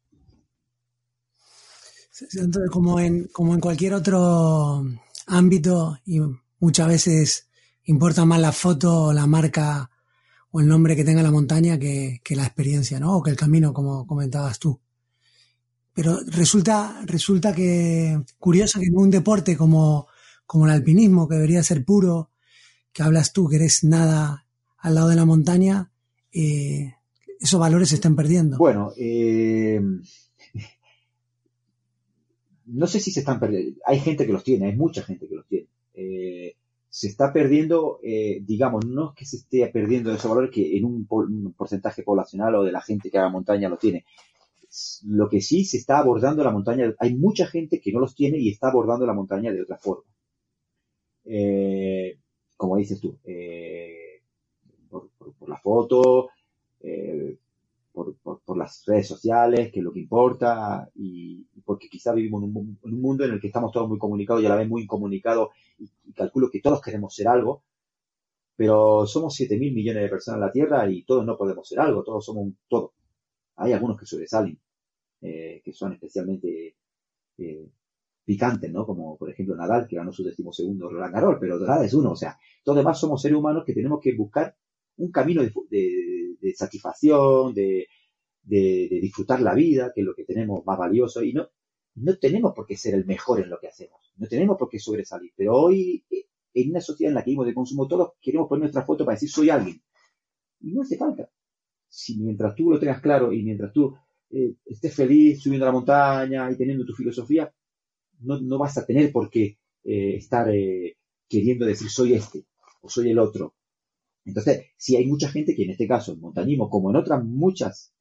S1: Entonces, como en, como en cualquier otro ámbito, y muchas veces importa más la foto o la marca o el nombre que tenga la montaña que, la experiencia, ¿no? O que el camino, como comentabas tú. Pero resulta, resulta que curioso que en un deporte como, como el alpinismo, que debería ser puro, que hablas tú, que eres nada al lado de la montaña, eh, esos valores se están perdiendo.
S2: Bueno, eh, no sé si se están perdiendo. Hay gente que los tiene, hay mucha gente que los tiene. Eh, se está perdiendo, eh, digamos, no es que se esté perdiendo esos valores que en un, porcentaje poblacional o de la gente que haga montaña lo tiene. Lo que sí se está abordando la montaña, hay mucha gente que no los tiene y está abordando la montaña de otra forma. Eh, como dices tú, por, la foto, por, las redes sociales, que es lo que importa, y, porque quizá vivimos en un, mundo en el que estamos todos muy comunicados y a la vez muy incomunicados, y, calculo que todos queremos ser algo, pero somos 7 mil millones de personas en la Tierra y todos no podemos ser algo, todos somos un todo. Hay algunos que sobresalen, eh, que son especialmente eh, picantes, ¿no? Como por ejemplo Nadal, que ganó su decimosegundo Roland Garros, pero Nadal es uno, o sea, todos demás somos seres humanos que tenemos que buscar un camino de, de satisfacción, de, disfrutar la vida, que es lo que tenemos más valioso, y no, no tenemos por qué ser el mejor en lo que hacemos, no tenemos por qué sobresalir, pero hoy, eh, en una sociedad en la que vivimos de consumo, todos queremos poner nuestra foto para decir soy alguien, y no hace falta. Si mientras tú lo tengas claro y mientras tú eh, estés feliz subiendo a la montaña y teniendo tu filosofía, no, vas a tener por qué eh, estar queriendo decir soy este o soy el otro entonces, sí hay mucha gente que en este caso, en montañismo, como en otras muchas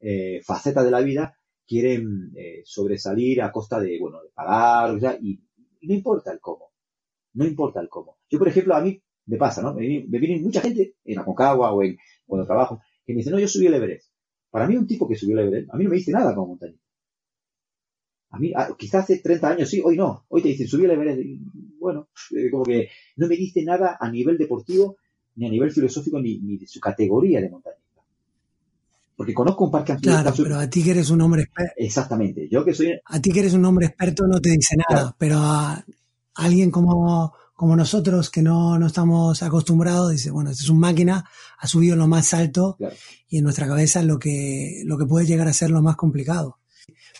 S2: eh, facetas de la vida, quieren eh, sobresalir a costa de, bueno, de pagar, y, no importa el cómo. No importa el cómo. Yo, por ejemplo, a mí me pasa, ¿no? Me, viene mucha gente en Aconcagua o en cuando trabajo, que me dice, no, yo subí el Everest. Para mí un tipo que subió el Everest, a mí no me dice nada como montañista. A mí, ah, quizás hace 30 años sí, hoy no. Hoy te dicen, subí el Everest. bueno, como que no me dice nada a nivel deportivo ni a nivel filosófico, ni, de su categoría de montañista. Porque conozco un parque
S1: Claro, pero a ti que eres un hombre experto.
S2: Exactamente. Yo que soy.
S1: A ti que eres un hombre experto no te dice nada, pero a alguien como, como nosotros que no, no estamos acostumbrados dice, bueno, es un máquina, ha subido lo más alto y en nuestra cabeza es lo que, lo que puede llegar a ser lo más complicado.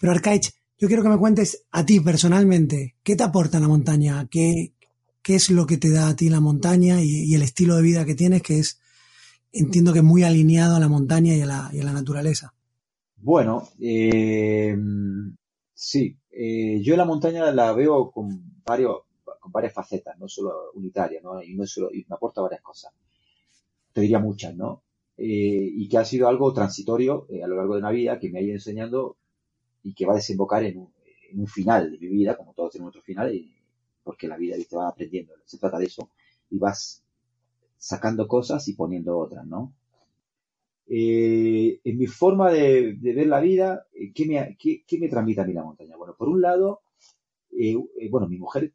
S1: Pero Arcaich, yo quiero que me cuentes a ti personalmente, ¿qué te aporta la montaña? ¿Qué, qué es lo que te da a ti la montaña y, el estilo de vida que tienes, que es, entiendo que muy alineado a la montaña y a la, naturaleza.
S2: Bueno, eh, sí, eh, yo la montaña la veo con, varios, con varias facetas, no solo unitarias, ¿no? Y, no solo, y me aporta varias cosas. Te diría muchas, ¿no? Eh, y que ha sido algo transitorio a lo largo de una vida que me ha ido enseñando y que va a desembocar en un, final de mi vida, como todos tenemos otro final, porque la vida te va aprendiendo, se trata de eso, y vas sacando cosas y poniendo otras, ¿no? Eh, en mi forma de, ver la vida, eh, ¿qué me, qué, me, transmite a mí la montaña? Bueno, por un lado, eh, bueno, mi mujer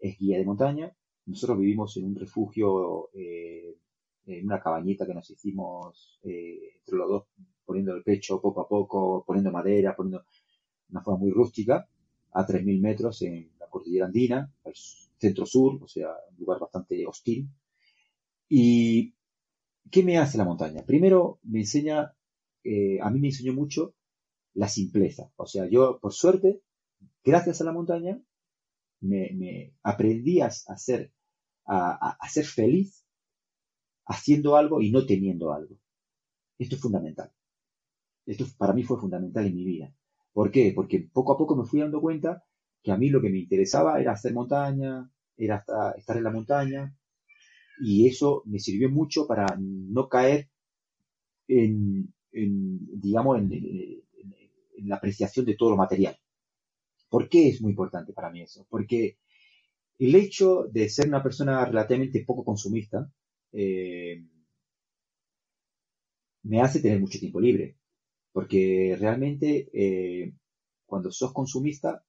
S2: es guía de montaña, nosotros vivimos en un refugio, en una cabañita que nos hicimos entre los dos, poniendo el pecho poco a poco, poniendo madera, poniendo una forma muy rústica, a 3.000 metros en cordillera andina, al centro-sur, o sea, un lugar bastante hostil. ¿Y qué me hace la montaña? Primero, me enseña, eh, a mí me enseñó mucho la simpleza. O sea, yo, por suerte, gracias a la montaña, me, aprendí a, ser, a, ser feliz haciendo algo y no teniendo algo. Esto es fundamental. Esto para mí fue fundamental en mi vida. ¿Por qué? Porque poco a poco me fui dando cuenta que a mí lo que me interesaba era hacer montaña, era estar en la montaña, y eso me sirvió mucho para no caer en, digamos, en, la apreciación de todo lo material. ¿Por qué es muy importante para mí eso? Porque el hecho de ser una persona relativamente poco consumista eh, me hace tener mucho tiempo libre. Porque realmente eh, cuando sos consumista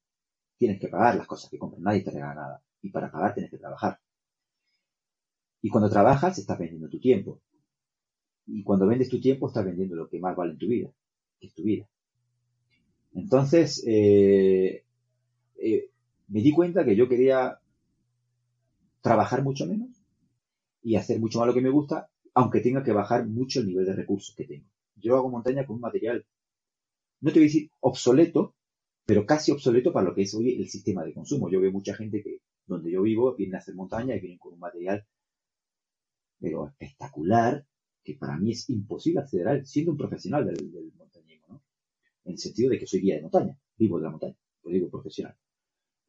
S2: tienes que pagar las cosas que compras, nadie te regala nada. Y para pagar tienes que trabajar. Y cuando trabajas, estás vendiendo tu tiempo. Y cuando vendes tu tiempo, estás vendiendo lo que más vale en tu vida, que es tu vida. Entonces, eh, eh, me di cuenta que yo quería trabajar mucho menos y hacer mucho más lo que me gusta, aunque tenga que bajar mucho el nivel de recursos que tengo. Yo hago montaña con un material, no te voy a decir obsoleto, pero casi obsoleto para lo que es hoy el sistema de consumo. Yo veo mucha gente que donde yo vivo vienen a hacer montaña y vienen con un material pero espectacular, que para mí es imposible acceder a él, siendo un profesional del, montañismo, ¿no? En el sentido de que soy guía de montaña, vivo de la montaña, lo digo profesional.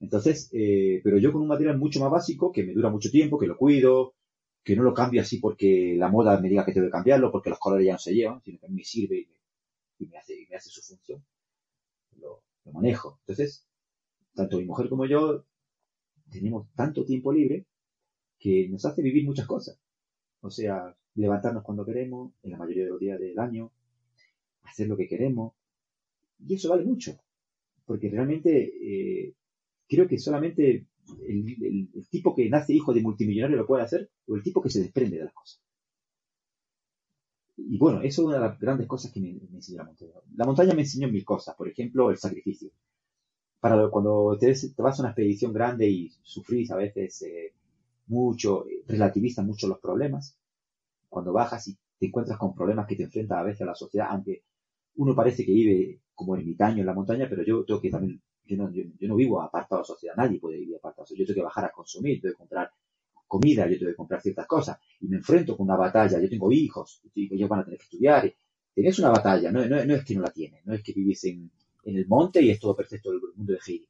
S2: Entonces, eh, pero yo con un material mucho más básico, que me dura mucho tiempo, que lo cuido, que no lo cambio así porque la moda me diga que tengo que cambiarlo, porque los colores ya no se llevan, sino que a mí me sirve y me, hace, me hace su función. Lo, lo manejo. Entonces, tanto mi mujer como yo tenemos tanto tiempo libre que nos hace vivir muchas cosas. O sea, levantarnos cuando queremos, en la mayoría de los días del año, hacer lo que queremos. Y eso vale mucho. Porque realmente eh, creo que solamente el, tipo que nace hijo de multimillonario lo puede hacer, o el tipo que se desprende de las cosas. Y bueno, eso es una de las grandes cosas que me, enseñó la montaña. La montaña me enseñó mil cosas, por ejemplo, el sacrificio. Para cuando te, vas a una expedición grande y sufrís a veces eh, mucho, eh, relativiza mucho los problemas. Cuando bajas y te encuentras con problemas que te enfrentan a veces a la sociedad, aunque uno parece que vive como ermitaño en la montaña, pero yo tengo que también, yo no, yo, no vivo apartado de la sociedad, nadie puede vivir apartado. Yo tengo que bajar a consumir, tengo que comprar comida, yo tengo que comprar ciertas cosas, y me enfrento con una batalla, yo tengo hijos, ellos van a tener que estudiar. Tenés una batalla, no, no, es que no la tienes, no es que vivís en, en el monte y es todo perfecto el mundo de Heidi.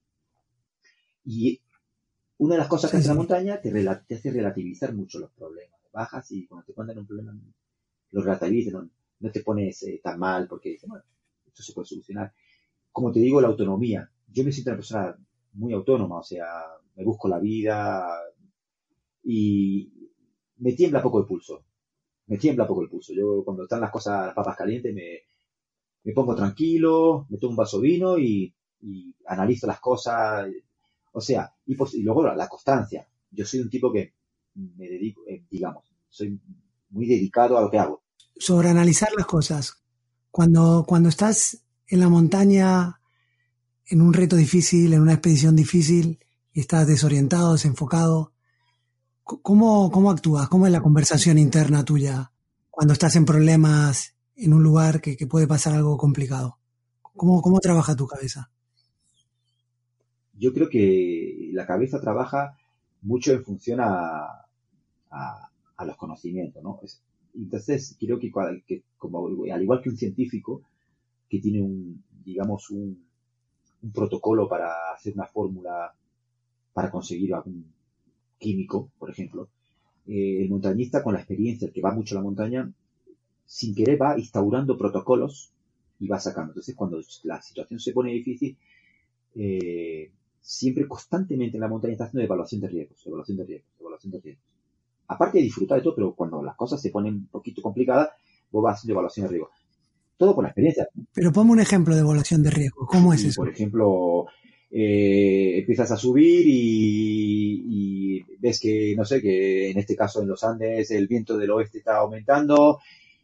S2: Y una de las cosas que hace la montaña te, te, hace relativizar mucho los problemas. Bajas y cuando te cuentan un problema, lo relativizas, no, te pones eh, tan mal porque dices, bueno, esto se puede solucionar. Como te digo, la autonomía. Yo me siento una persona muy autónoma, o sea, me busco la vida y me tiembla poco el pulso. Me tiembla poco el pulso. Yo cuando están las cosas, las papas calientes, me, me pongo tranquilo, me tomo un vaso vino y, y analizo las cosas, o sea, y, pues, y luego la, constancia. Yo soy un tipo que me dedico, eh, digamos, soy muy dedicado a lo que hago.
S1: Sobre analizar las cosas. Cuando, cuando estás en la montaña, en un reto difícil, en una expedición difícil, y estás desorientado, desenfocado, ¿cómo, cómo actúas? ¿Cómo es la conversación interna tuya cuando estás en problemas en un lugar que, que puede pasar algo complicado? ¿Cómo, ¿Cómo trabaja tu cabeza?
S2: yo creo que la cabeza trabaja mucho en función a, a, los conocimientos, ¿no? Entonces, creo que, como, al igual que un científico que tiene un, digamos, un, un protocolo para hacer una fórmula para conseguir algún químico, por ejemplo, eh, el montañista con la experiencia, el que va mucho a la montaña, sin querer va instaurando protocolos y va sacando. Entonces, cuando la situación se pone difícil, eh, siempre constantemente en la montaña está haciendo evaluación de riesgos, evaluación de riesgos, evaluación de riesgos. Aparte de disfrutar de todo, pero cuando las cosas se ponen un poquito complicadas, vos vas haciendo evaluación de riesgos. Todo con la experiencia.
S1: Pero ponme un ejemplo de evaluación de riesgos. ¿Cómo es eso?
S2: Por ejemplo, eh, empiezas a subir y, y, ves que, no sé, que en este caso en los Andes el viento del oeste está aumentando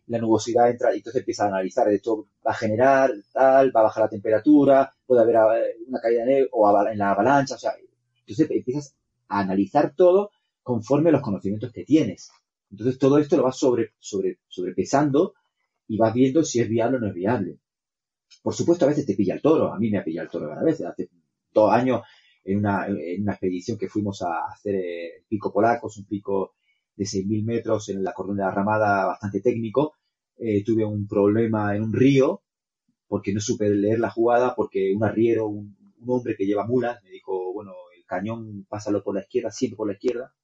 S2: la nubosidad entra y entonces empieza a analizar, esto va a generar tal, va a bajar la temperatura, puede haber eh, una caída de nieve o en la avalancha, o sea, entonces empiezas a analizar todo conforme a los conocimientos que tienes. Entonces todo esto lo vas sobre, sobre, sobrepesando y vas viendo si es viable o no es viable. Por supuesto, a veces te pilla el toro, a mí me ha pillado el toro a veces, hace dos años en una, expedición que fuimos a hacer eh, el pico polaco, es un pico de 6.000 metros en la cordón de la ramada bastante técnico, eh, tuve un problema en un río porque no supe leer la jugada, porque un arriero, un, hombre que lleva mulas, me dijo, bueno, el cañón pásalo por la izquierda, siempre por la izquierda.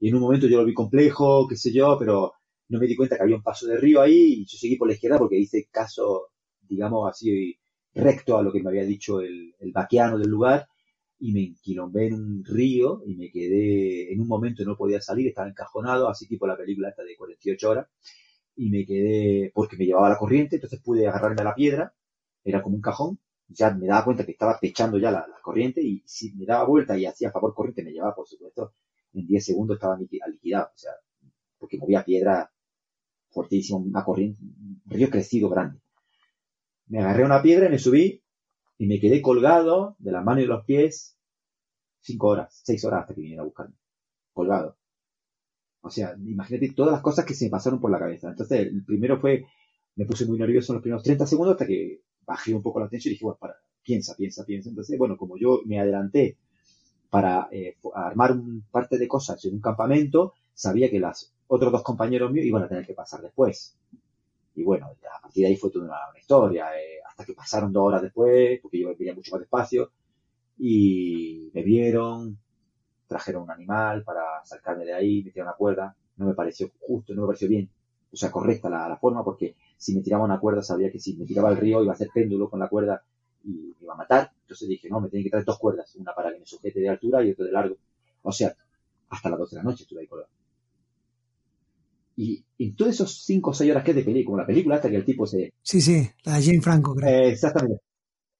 S2: Y en un momento yo lo vi complejo, qué sé yo, pero no me di cuenta que había un paso de río ahí y yo seguí por la izquierda porque hice caso, digamos así, recto a lo que me había dicho el, el vaquiano del lugar y me enquilombé en un río y me quedé, en un momento no podía salir, estaba encajonado, así tipo la película esta de 48 horas, y me quedé porque me llevaba la corriente, entonces pude agarrarme a la piedra, era como un cajón, ya me daba cuenta que estaba pechando ya la, corriente y si me daba vuelta y hacía favor corriente me llevaba, por supuesto, en 10 segundos estaba liquidado, o sea, porque movía piedra fuertísimo, una corriente, un río crecido grande. Me agarré una piedra y me subí y me quedé colgado de las manos y de los pies cinco horas, seis horas hasta que viniera a buscarme. Colgado. O sea, imagínate todas las cosas que se me pasaron por la cabeza. Entonces, el primero fue, me puse muy nervioso en los primeros 30 segundos hasta que bajé un poco la tensión y dije, bueno, para, piensa, piensa, piensa. Entonces, bueno, como yo me adelanté para eh, armar un parte de cosas en un campamento, sabía que los otros dos compañeros míos iban a tener que pasar después. Y bueno, a partir de ahí fue toda una, historia, eh, hasta que pasaron dos horas después, porque yo venía mucho más despacio, y me vieron, trajeron un animal para sacarme de ahí, me tiraron una cuerda, no me pareció justo, no me pareció bien, o sea, correcta la, forma, porque si me tiraba una cuerda sabía que si me tiraba al río iba a hacer péndulo con la cuerda y me iba a matar, entonces dije, no, me tienen que traer dos cuerdas, una para que me sujete de altura y otra de largo, o sea, hasta las 12 de la noche estuve ahí colgado. Y en todos esos cinco o seis horas que es de película, la película hasta que el tipo se...
S1: Sí, sí, la de Jane Franco, creo.
S2: Eh, exactamente.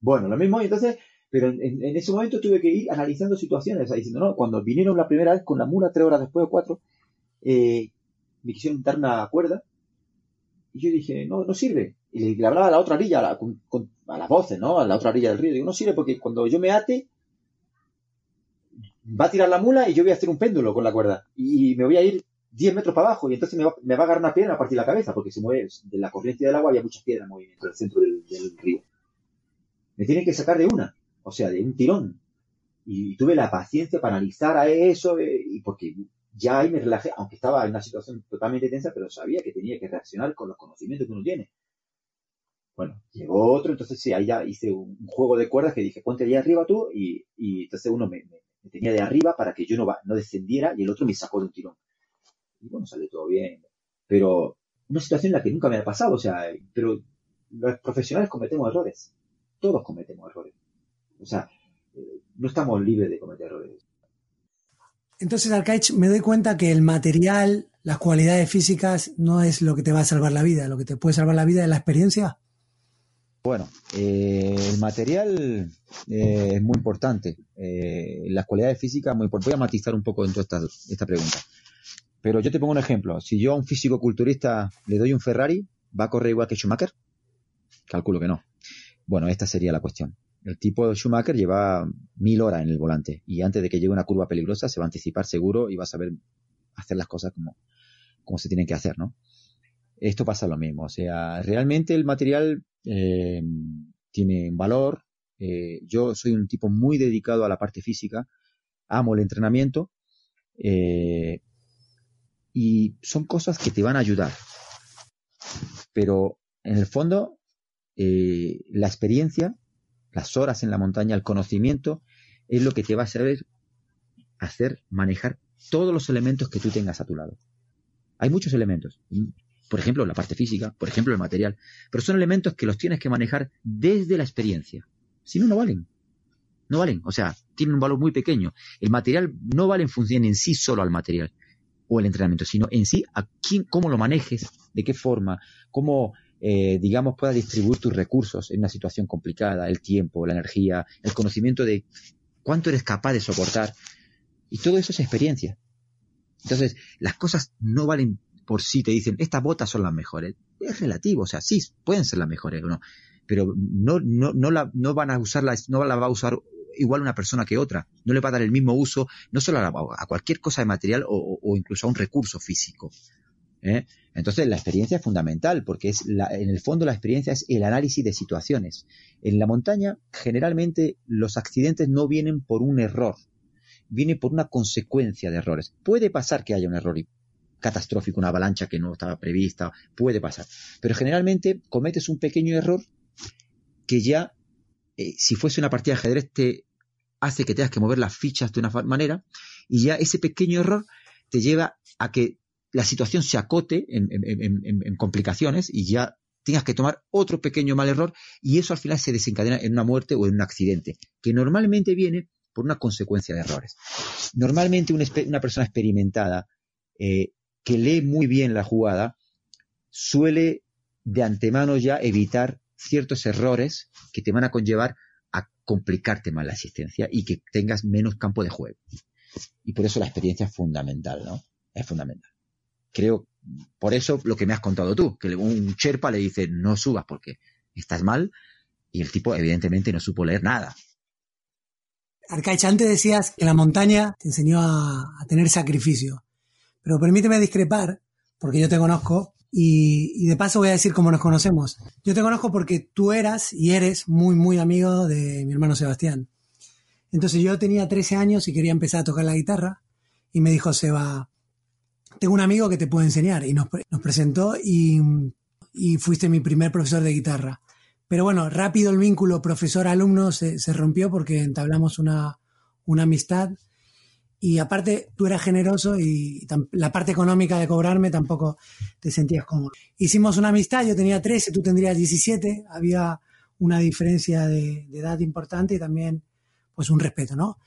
S2: Bueno, lo mismo, y entonces pero en, ese momento tuve que ir analizando situaciones, diciendo, no, cuando vinieron la primera vez con la mula, tres horas después o cuatro, eh, me quisieron dar una cuerda, y yo dije, no, no sirve. Y le, hablaba a la otra orilla, a, a las voces, ¿no? A la otra orilla del río. Digo, no sirve porque cuando yo me ate, va a tirar la mula y yo voy a hacer un péndulo con la cuerda. Y me voy a ir 10 metros para abajo y entonces me va, me a agarrar una piedra a partir de la cabeza porque se mueve de la corriente del agua había muchas piedras en movimiento en el centro del, río. Me tienen que sacar de una o sea, de un tirón. Y, tuve la paciencia para analizar a eso, eh, y porque ya ahí me relajé, aunque estaba en una situación totalmente tensa, pero sabía que tenía que reaccionar con los conocimientos que uno tiene. Bueno, llegó otro, entonces sí, ahí ya hice un, juego de cuerdas que dije, ponte allá arriba tú, y, entonces uno me, tenía de arriba para que yo no, no descendiera y el otro me sacó de un tirón. Y bueno, salió todo bien. Pero una situación en la que nunca me ha pasado, o sea, pero los profesionales cometemos errores. Todos cometemos errores. O sea, no estamos libres de cometer errores.
S1: Entonces, Arcaich, me doy cuenta que el material, las cualidades físicas, no es lo que te va a salvar la vida. Lo que te puede salvar la vida es la experiencia.
S2: Bueno, eh, el material eh, es muy importante. Eh, las cualidades físicas, muy importantes. Voy a matizar un poco dentro de esta, esta pregunta. Pero yo te pongo un ejemplo. Si yo a un físico culturista le doy un Ferrari, ¿va a correr igual que Schumacher? Calculo que no. Bueno, esta sería la cuestión. El tipo de Schumacher lleva mil horas en el volante y antes de que llegue una curva peligrosa se va a anticipar seguro y va a saber hacer las cosas como, como se tienen que hacer, ¿no? Esto pasa lo mismo, o sea, realmente el material eh, tiene un valor. Eh, yo soy un tipo muy dedicado a la parte física, amo el entrenamiento eh, y son cosas que te van a ayudar. Pero en el fondo, la experiencia las horas en la montaña, el conocimiento, es lo que te va a saber hacer manejar todos los elementos que tú tengas a tu lado. Hay muchos elementos. Por ejemplo, la parte física, por ejemplo, el material. Pero son elementos que los tienes que manejar desde la experiencia. Si no, no valen. No valen. O sea, tienen un valor muy pequeño. El material no vale en función en sí solo al material o el entrenamiento, sino en sí a quién, cómo lo manejes, de qué forma, cómo eh, digamos, pueda distribuir tus recursos en una situación complicada, el tiempo, la energía, el conocimiento de cuánto eres capaz de soportar. Y todo eso es experiencia. Entonces, las cosas no valen por sí, te dicen, estas botas son las mejores. Es relativo, o sea, sí, pueden ser las mejores, ¿no? pero no, no, no, la, no van a usarla, no la va a usar igual una persona que otra. No le va a dar el mismo uso, no solo a, cualquier cosa de material o incluso a un recurso físico. ¿eh? Entonces la experiencia es fundamental porque es en el fondo la experiencia es el análisis de situaciones. En la montaña generalmente los accidentes no vienen por un error, viene por una consecuencia de errores. Puede pasar que haya un error catastrófico, una avalancha que no estaba prevista, puede pasar. Pero generalmente cometes un pequeño error que ya, eh, si fuese una partida de ajedrez, te hace que tengas que mover las fichas de una manera y ya ese pequeño error te lleva a que la situación se acote en, complicaciones y ya tengas que tomar otro pequeño mal error y eso al final se desencadena en una muerte o en un accidente, que normalmente viene por una consecuencia de errores. Normalmente una, persona experimentada eh, que lee muy bien la jugada suele de antemano ya evitar ciertos errores que te van a conllevar a complicarte más la asistencia y que tengas menos campo de juego. Y por eso la experiencia es fundamental, ¿no? Es fundamental. Creo, por eso lo que me has contado tú, que un Sherpa le dice no subas porque estás mal y el tipo evidentemente no supo leer nada.
S1: Arcaich, antes decías que la montaña te enseñó a, a tener sacrificio, pero permíteme discrepar, porque yo te conozco y, de paso voy a decir cómo nos conocemos. Yo te conozco porque tú eras y eres muy, muy amigo de mi hermano Sebastián. Entonces yo tenía 13 años y quería empezar a tocar la guitarra y me dijo Seba, tengo un amigo que te puede enseñar y nos, presentó y, fuiste mi primer profesor de guitarra. Pero bueno, rápido el vínculo profesor-alumno se, se, rompió porque entablamos una, una amistad y aparte tú eras generoso y la parte económica de cobrarme tampoco te sentías cómodo. Hicimos una amistad, yo tenía 13, tú tendrías 17, había una diferencia de, edad importante y también pues un respeto, ¿no?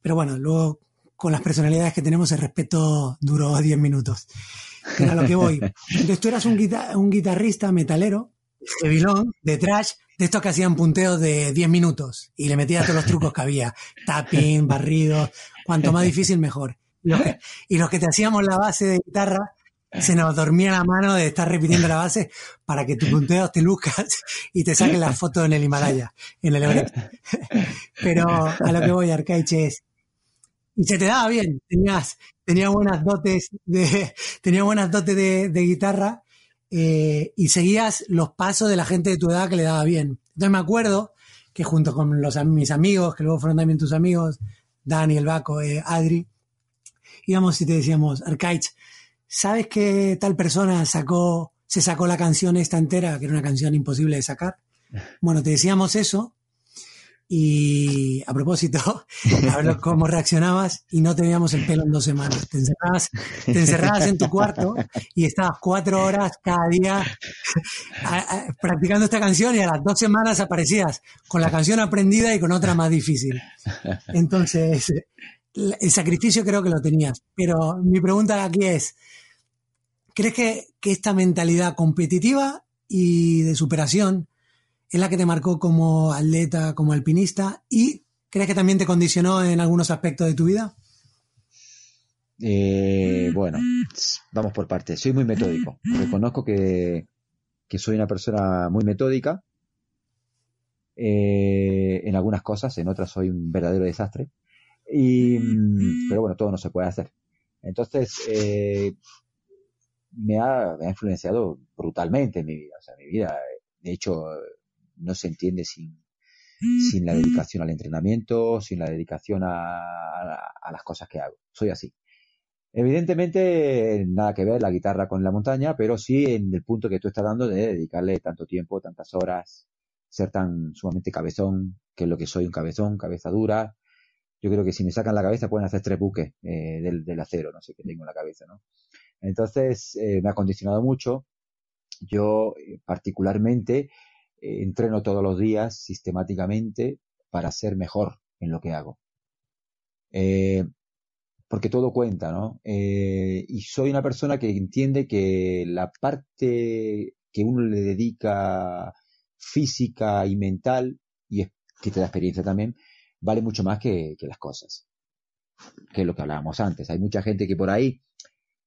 S1: Pero bueno, luego con las personalidades que tenemos el respeto duró 10 minutos. Era lo que voy. Entonces tú eras un, un guitarrista metalero, de vilón, de trash, de estos que hacían punteos de 10 minutos y le metías todos los trucos que había. Tapping, barrido, Cuanto más difícil, mejor. Y los que te hacíamos la base de guitarra, se nos dormía la mano de estar repitiendo la base para que tu punteo te luzcas y te saquen las fotos en el Himalaya, en el Everest. Pero a lo que voy, Arcaiche, es. Y se te daba bien, tenías, tenía buenas dotes de, tenía buenas dotes de, guitarra eh, y seguías los pasos de la gente de tu edad que le daba bien. Entonces me acuerdo que junto con los, mis amigos, que luego fueron también tus amigos, Dani, el Baco, eh, Adri, íbamos y te decíamos, Arcaich, ¿sabes que tal persona sacó, se sacó la canción esta entera, que era una canción imposible de sacar? Bueno, te decíamos eso y a propósito, a ver cómo reaccionabas y no teníamos el pelo en dos semanas. Te encerrabas, te encerrabas en tu cuarto y estabas cuatro horas cada día practicando esta canción y a las dos semanas aparecías con la canción aprendida y con otra más difícil. Entonces, el sacrificio creo que lo tenías. Pero mi pregunta aquí es, ¿crees que, que esta mentalidad competitiva y de superación es la que te marcó como atleta, como alpinista y crees que también te condicionó en algunos aspectos de tu vida?
S2: Eh, bueno, vamos por partes. Soy muy metódico. Reconozco que, soy una persona muy metódica. Eh, en algunas cosas, en otras soy un verdadero desastre. Y, mm, pero bueno, todo no se puede hacer. Entonces, eh, me, ha, me, ha, influenciado brutalmente en mi vida. O sea, mi vida, de hecho, no se entiende sin, sin la dedicación al entrenamiento, sin la dedicación a, a, las cosas que hago. Soy así. Evidentemente, nada que ver la guitarra con la montaña, pero sí en el punto que tú estás dando de dedicarle tanto tiempo, tantas horas, ser tan sumamente cabezón, que es lo que soy, un cabezón, cabeza dura. Yo creo que si me sacan la cabeza pueden hacer tres buques eh, del, del, acero, no sé qué tengo en la cabeza, ¿no? Entonces, eh, me ha condicionado mucho. Yo, eh, particularmente, eh, entreno todos los días sistemáticamente para ser mejor en lo que hago. Eh, porque todo cuenta, ¿no? Eh, y soy una persona que entiende que la parte que uno le dedica física y mental, y que te da experiencia también, vale mucho más que, las cosas. Que es lo que hablábamos antes. Hay mucha gente que por ahí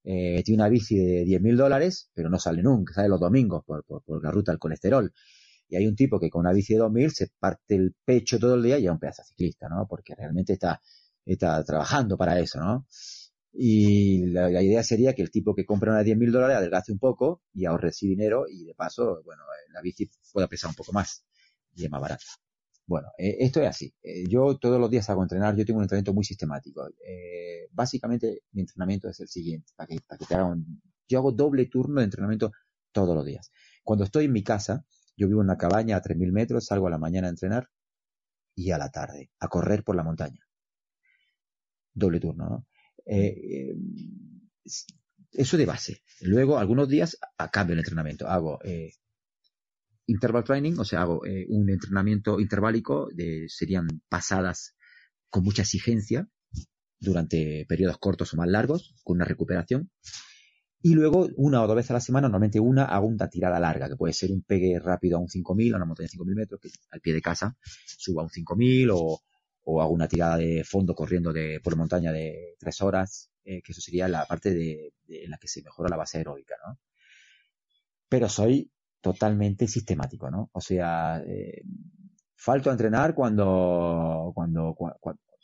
S2: tiene una bici de 10 mil dólares, pero no sale nunca, sale los domingos por, por, la ruta del colesterol. Y hay un tipo que con una bici de 2000 se parte el pecho todo el día y es un pedazo ciclista, ¿no? Porque realmente está, está trabajando para eso, ¿no? Y la, idea sería que el tipo que compra una de 10 mil dólares adelgace un poco y ahorre ese dinero y de paso, bueno, eh, la bici pueda pesar un poco más y es más barata. Bueno, eh, esto es así. Eh, yo todos los días hago entrenar, yo tengo un entrenamiento muy sistemático. básicamente mi entrenamiento es el siguiente, para que, para que te haga un... Yo hago doble turno de entrenamiento todos los días. Cuando estoy en mi casa, yo vivo en una cabaña a 3.000 metros, salgo a la mañana a entrenar y a la tarde a correr por la montaña. Doble turno, ¿no? Eh, eh, eso de base. Luego, algunos días a cambio el entrenamiento. Hago eh, interval training, o sea, hago un entrenamiento interválico, de, serían pasadas con mucha exigencia durante periodos cortos o más largos, con una recuperación. Y luego, una o dos veces a la semana, normalmente una, hago una tirada larga, que puede ser un pegue rápido a un 5000, a una montaña de 5000 metros, que al pie de casa suba a un 5000, o, o hago una tirada de fondo corriendo de, por montaña de tres horas, eh, que eso sería la parte de, en la que se mejora la base aeróbica, ¿no? Pero soy totalmente sistemático, ¿no? O sea, eh, falto a entrenar cuando, cuando,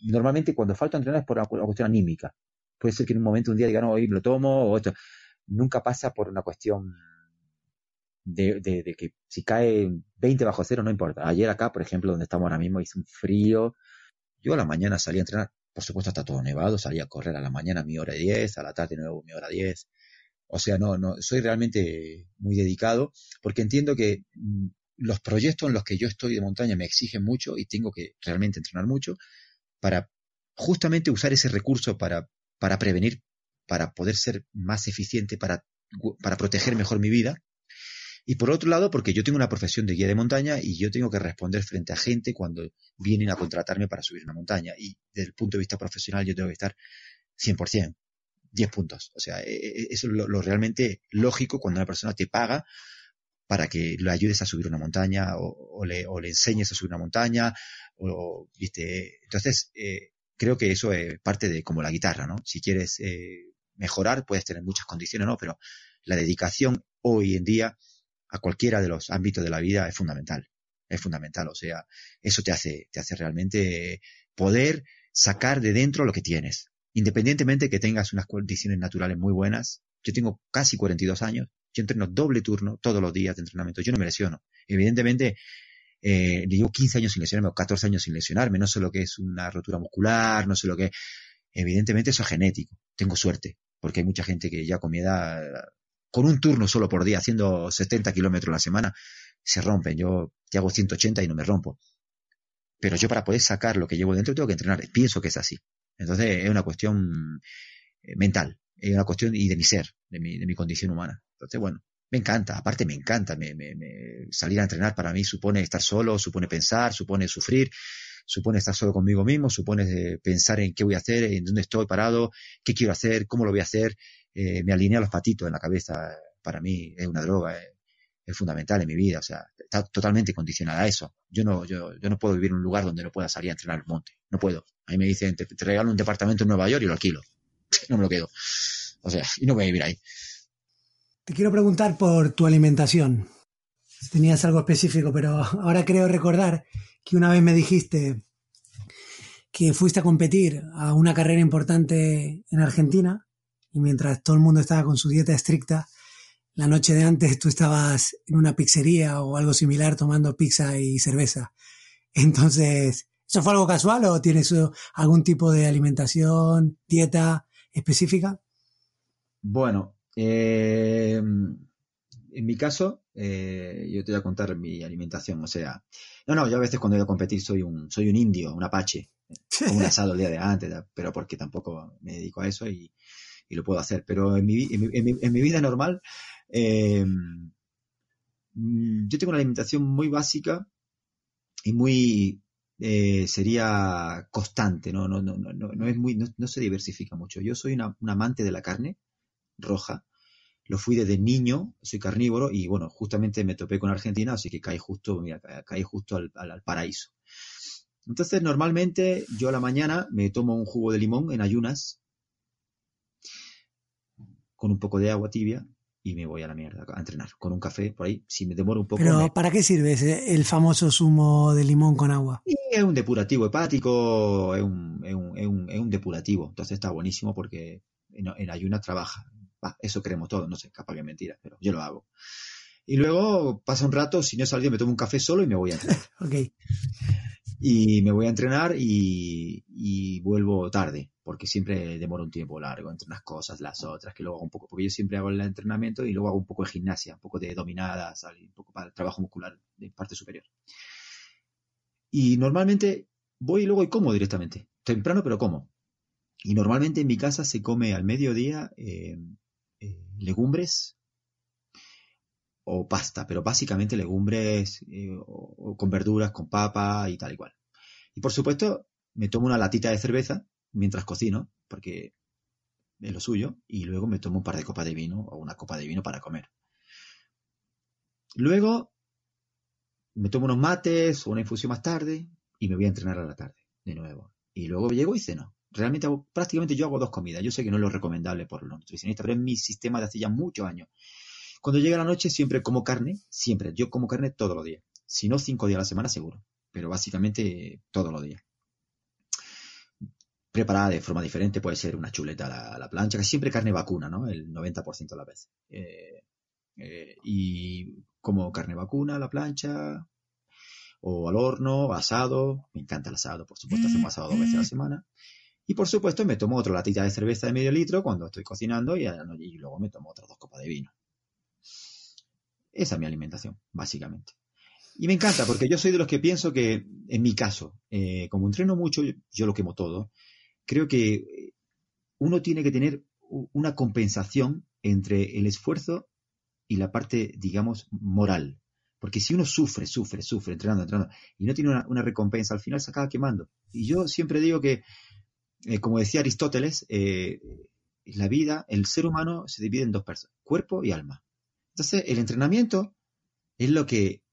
S2: normalmente cuando falto a entrenar es por una, cuestión anímica. Puede ser que en un momento, un día diga, no, hoy lo tomo, o esto nunca pasa por una cuestión de, que si cae 20 bajo cero no importa. Ayer acá, por ejemplo, donde estamos ahora mismo, hizo un frío. Yo a la mañana salí a entrenar, por supuesto está todo nevado, salí a correr a la mañana mi hora 10, a la tarde nuevo mi hora 10. O sea, no, no, soy realmente muy dedicado porque entiendo que mm, los proyectos en los que yo estoy de montaña me exigen mucho y tengo que realmente entrenar mucho para justamente usar ese recurso para, para prevenir para poder ser más eficiente, para, para proteger mejor mi vida. Y por otro lado, porque yo tengo una profesión de guía de montaña y yo tengo que responder frente a gente cuando vienen a contratarme para subir una montaña. Y desde el punto de vista profesional yo tengo que estar 100%, 10 puntos. O sea, e, e, eso es lo, realmente lógico cuando una persona te paga para que lo ayudes a subir una montaña o, le, o le, enseñes a subir una montaña. O, ¿viste? Entonces, eh, creo que eso es parte de como la guitarra, ¿no? Si quieres eh, mejorar, puedes tener muchas condiciones, ¿no? Pero la dedicación hoy en día a cualquiera de los ámbitos de la vida es fundamental. Es fundamental. O sea, eso te hace, te hace realmente poder sacar de dentro lo que tienes. Independientemente que tengas unas condiciones naturales muy buenas. Yo tengo casi 42 años. Yo entreno doble turno todos los días de entrenamiento. Yo no me lesiono. Evidentemente, eh, llevo 15 años sin lesionarme o 14 años sin lesionarme. No sé lo que es una rotura muscular, no sé lo que. Evidentemente eso es genético. Tengo suerte porque hay mucha gente que ya con mi edad, con un turno solo por día, haciendo 70 kilómetros a la semana, se rompen. Yo te hago 180 y no me rompo. Pero yo para poder sacar lo que llevo dentro tengo que entrenar. Pienso que es así. Entonces es una cuestión eh, mental, es una cuestión y de mi ser, de mi, de mi condición humana. Entonces, bueno, me encanta, aparte me encanta, me, me, salir a entrenar para mí supone estar solo, supone pensar, supone sufrir, supone estar solo conmigo mismo, supone eh, pensar en qué voy a hacer, en dónde estoy parado, qué quiero hacer, cómo lo voy a hacer, eh, me alinea los patitos en la cabeza, para mí es una droga, es, fundamental en mi vida, o sea, está totalmente condicionada a eso. Yo no, yo, yo no puedo vivir en un lugar donde no pueda salir a entrenar al monte, no puedo. A mí me dicen, te, regalo un departamento en Nueva York y lo alquilo. no me lo quedo. O sea, y no voy a vivir ahí.
S1: Te quiero preguntar por tu alimentación. Tenías algo específico, pero ahora creo recordar que una vez me dijiste que fuiste a competir a una carrera importante en Argentina y mientras todo el mundo estaba con su dieta estricta, la noche de antes tú estabas en una pizzería o algo similar tomando pizza y cerveza. Entonces, ¿eso fue algo casual o tienes algún tipo de alimentación, dieta específica?
S2: Bueno, eh, en mi caso, eh, yo te voy a contar mi alimentación. O sea, no, no, yo a veces cuando voy a competir soy un, soy un indio, un apache, un asado el día de antes, pero porque tampoco me dedico a eso y, lo puedo hacer. Pero en mi, en mi, vida normal, eh, yo tengo una alimentación muy básica y muy eh, sería constante, ¿no? No, no, no, no, es muy, no, se diversifica mucho. Yo soy una, un amante de la carne roja lo fui desde niño, soy carnívoro y bueno, justamente me topé con Argentina, así que caí justo, mira, caí justo al, paraíso. Entonces, normalmente yo a la mañana me tomo un jugo de limón en ayunas con un poco de agua tibia y me voy a la mierda a entrenar con un café por ahí. Si me demoro un poco.
S1: Pero, ¿para qué sirve el famoso zumo de limón con agua?
S2: es un depurativo hepático, es un, es un, es un, depurativo. Entonces está buenísimo porque en, en ayunas trabaja eso creemos todos, no sé, capaz que es mentira, pero yo lo hago. Y luego pasa un rato, si no he salido, me tomo un café solo y me voy a entrenar.
S1: ok.
S2: Y me voy a entrenar y, vuelvo tarde, porque siempre demora un tiempo largo entre unas cosas, las otras, que luego hago un poco, porque yo siempre hago el entrenamiento y luego hago un poco de gimnasia, un poco de dominadas, un poco para el trabajo muscular de parte superior. Y normalmente voy y luego y como directamente. Temprano, pero como. Y normalmente en mi casa se come al mediodía eh, eh, legumbres o pasta, pero básicamente legumbres eh, con verduras, con papa y tal y cual. Y por supuesto, me tomo una latita de cerveza mientras cocino, porque es lo suyo, y luego me tomo un par de copas de vino o una copa de vino para comer. Luego me tomo unos mates o una infusión más tarde y me voy a entrenar a la tarde de nuevo. Y luego llego y ceno. Realmente prácticamente yo hago dos comidas. Yo sé que no es lo recomendable por los nutricionistas, pero es mi sistema de hace ya muchos años. Cuando llega la noche siempre como carne, siempre. Yo como carne todos los días. Si no, cinco días a la semana seguro. Pero básicamente todos los días. Preparada de forma diferente, puede ser una chuleta a la, plancha, que siempre carne vacuna, ¿no? El 90% de las veces. Eh, eh, y como carne vacuna a la plancha, o al horno, asado. Me encanta el asado, por supuesto, hacemos asado dos veces a la semana. Y por supuesto me tomo otra latita de cerveza de medio litro cuando estoy cocinando y, luego me tomo otras dos copas de vino. Esa es mi alimentación, básicamente. Y me encanta porque yo soy de los que pienso que, en mi caso, eh, como entreno mucho, yo lo quemo todo, creo que uno tiene que tener una compensación entre el esfuerzo y la parte, digamos, moral. Porque si uno sufre, sufre, sufre, entrenando, entrenando, y no tiene una, recompensa, al final se acaba quemando. Y yo siempre digo que, eh, como decía Aristóteles, eh, la vida, el ser humano se divide en dos personas, cuerpo y alma. Entonces, el entrenamiento es lo que,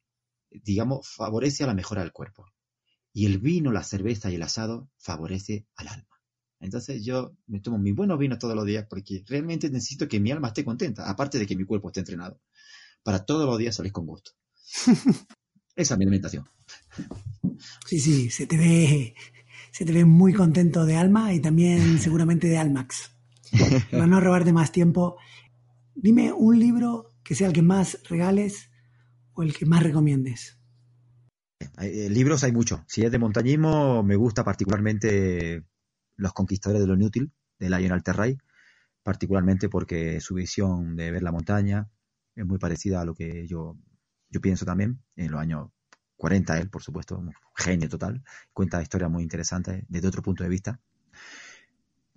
S2: digamos, favorece a la mejora del cuerpo. Y el vino, la cerveza y el asado favorece al alma. Entonces yo me tomo mi buenos vinos todos los días porque realmente necesito que mi alma esté contenta, aparte de que mi cuerpo esté entrenado, para todos los días salir con gusto. Esa es mi alimentación.
S1: Sí, sí, se te ve, se te ve muy contento de alma y también seguramente de Almax. Para no robarte más tiempo, dime un libro que sea el que más regales o el que más recomiendes.
S2: Eh, libros hay muchos. Si es de montañismo, me gusta particularmente Los Conquistadores de lo Inútil, de Lionel Alterray, particularmente porque su visión de ver la montaña es muy parecida a lo que yo yo pienso también, en los años 40 él, por supuesto, un genio total, cuenta historias muy interesantes desde otro punto de vista.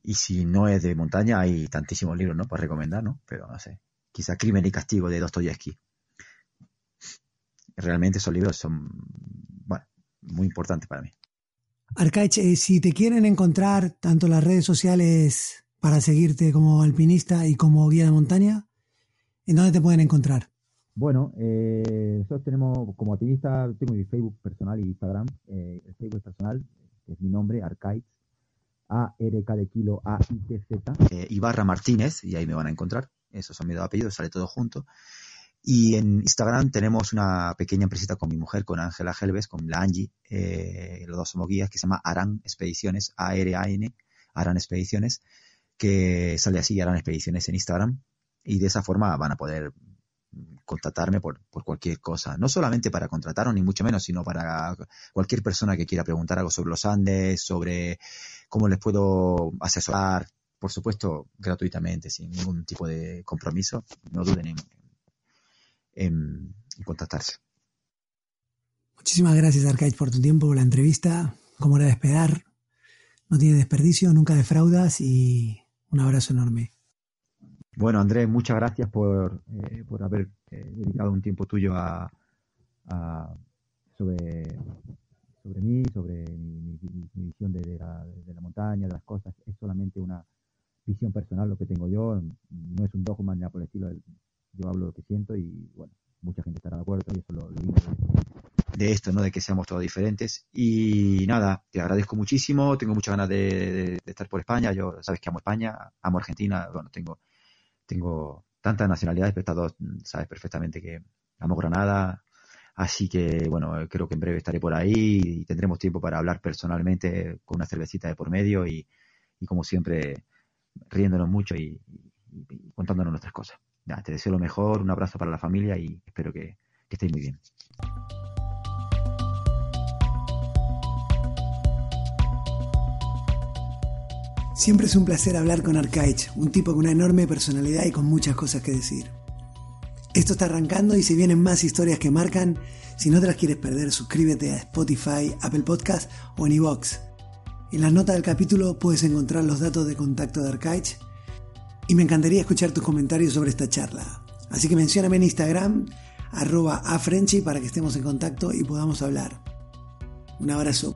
S2: Y si no es de montaña, hay tantísimos libros, ¿no? Para recomendar, ¿no? Pero no sé, quizá Crimen y Castigo de Dostoyevsky. Realmente esos libros son, bueno, muy importantes para mí.
S1: Arcaich, eh, si te quieren encontrar tanto las redes sociales para seguirte como alpinista y como guía de montaña, ¿en dónde te pueden encontrar?
S2: Bueno, eh, nosotros tenemos como activista, tengo mi Facebook personal y Instagram. Eh, el Facebook personal, es mi nombre, Arcaiz, A-R-K de kilo A-I-T-Z, eh, Ibarra Martínez, y ahí me van a encontrar. Esos son mis dos apellidos, sale todo junto. Y en Instagram tenemos una pequeña empresita con mi mujer, con Ángela Helves, con la Angie, eh, los dos somos guías, que se llama Aran Expediciones, A-R-A-N, Aran Expediciones, que sale así, Aran Expediciones en Instagram. Y de esa forma van a poder contactarme por, por, cualquier cosa. No solamente para contratarnos, ni mucho menos, sino para cualquier persona que quiera preguntar algo sobre los Andes, sobre cómo les puedo asesorar, por supuesto, gratuitamente, sin ningún tipo de compromiso. No duden en, en, contactarse.
S1: Muchísimas gracias, Arcade, por tu tiempo, por la entrevista. Como era de esperar, no tiene desperdicio, nunca defraudas y un abrazo enorme.
S2: Bueno, Andrés, muchas gracias por, eh, por haber eh, dedicado un tiempo tuyo a, sobre, sobre mí, sobre mi, visión de, la, de, la, montaña, de las cosas. Es solamente una visión personal lo que tengo yo, no es un dogma ni nada por el estilo. Yo hablo lo que siento y, bueno, mucha gente estará de acuerdo y eso lo, lo digo de, esto, ¿no? De que seamos todos diferentes. Y nada, te agradezco muchísimo, tengo muchas ganas de estar por España. Yo, sabes que amo España, amo Argentina, bueno, tengo tengo tantas nacionalidades, pero estas mm, sabes perfectamente que amo Granada. Así que, bueno, creo que en breve estaré por ahí y tendremos tiempo para hablar personalmente con una cervecita de por medio y, como siempre, riéndonos mucho y, contándonos nuestras cosas. te deseo lo mejor, un abrazo para la familia y espero que, que estéis muy bien.
S1: Siempre es un placer hablar con Arcaich, un tipo con una enorme personalidad y con muchas cosas que decir. Esto está arrancando y si vienen más historias que marcan, si no te las quieres perder, suscríbete a Spotify, Apple Podcast o en iVoox. En las notas del capítulo puedes encontrar los datos de contacto de Arcaich y me encantaría escuchar tus comentarios sobre esta charla. Así que mencióname en Instagram, arroba a para que estemos en contacto y podamos hablar. Un abrazo.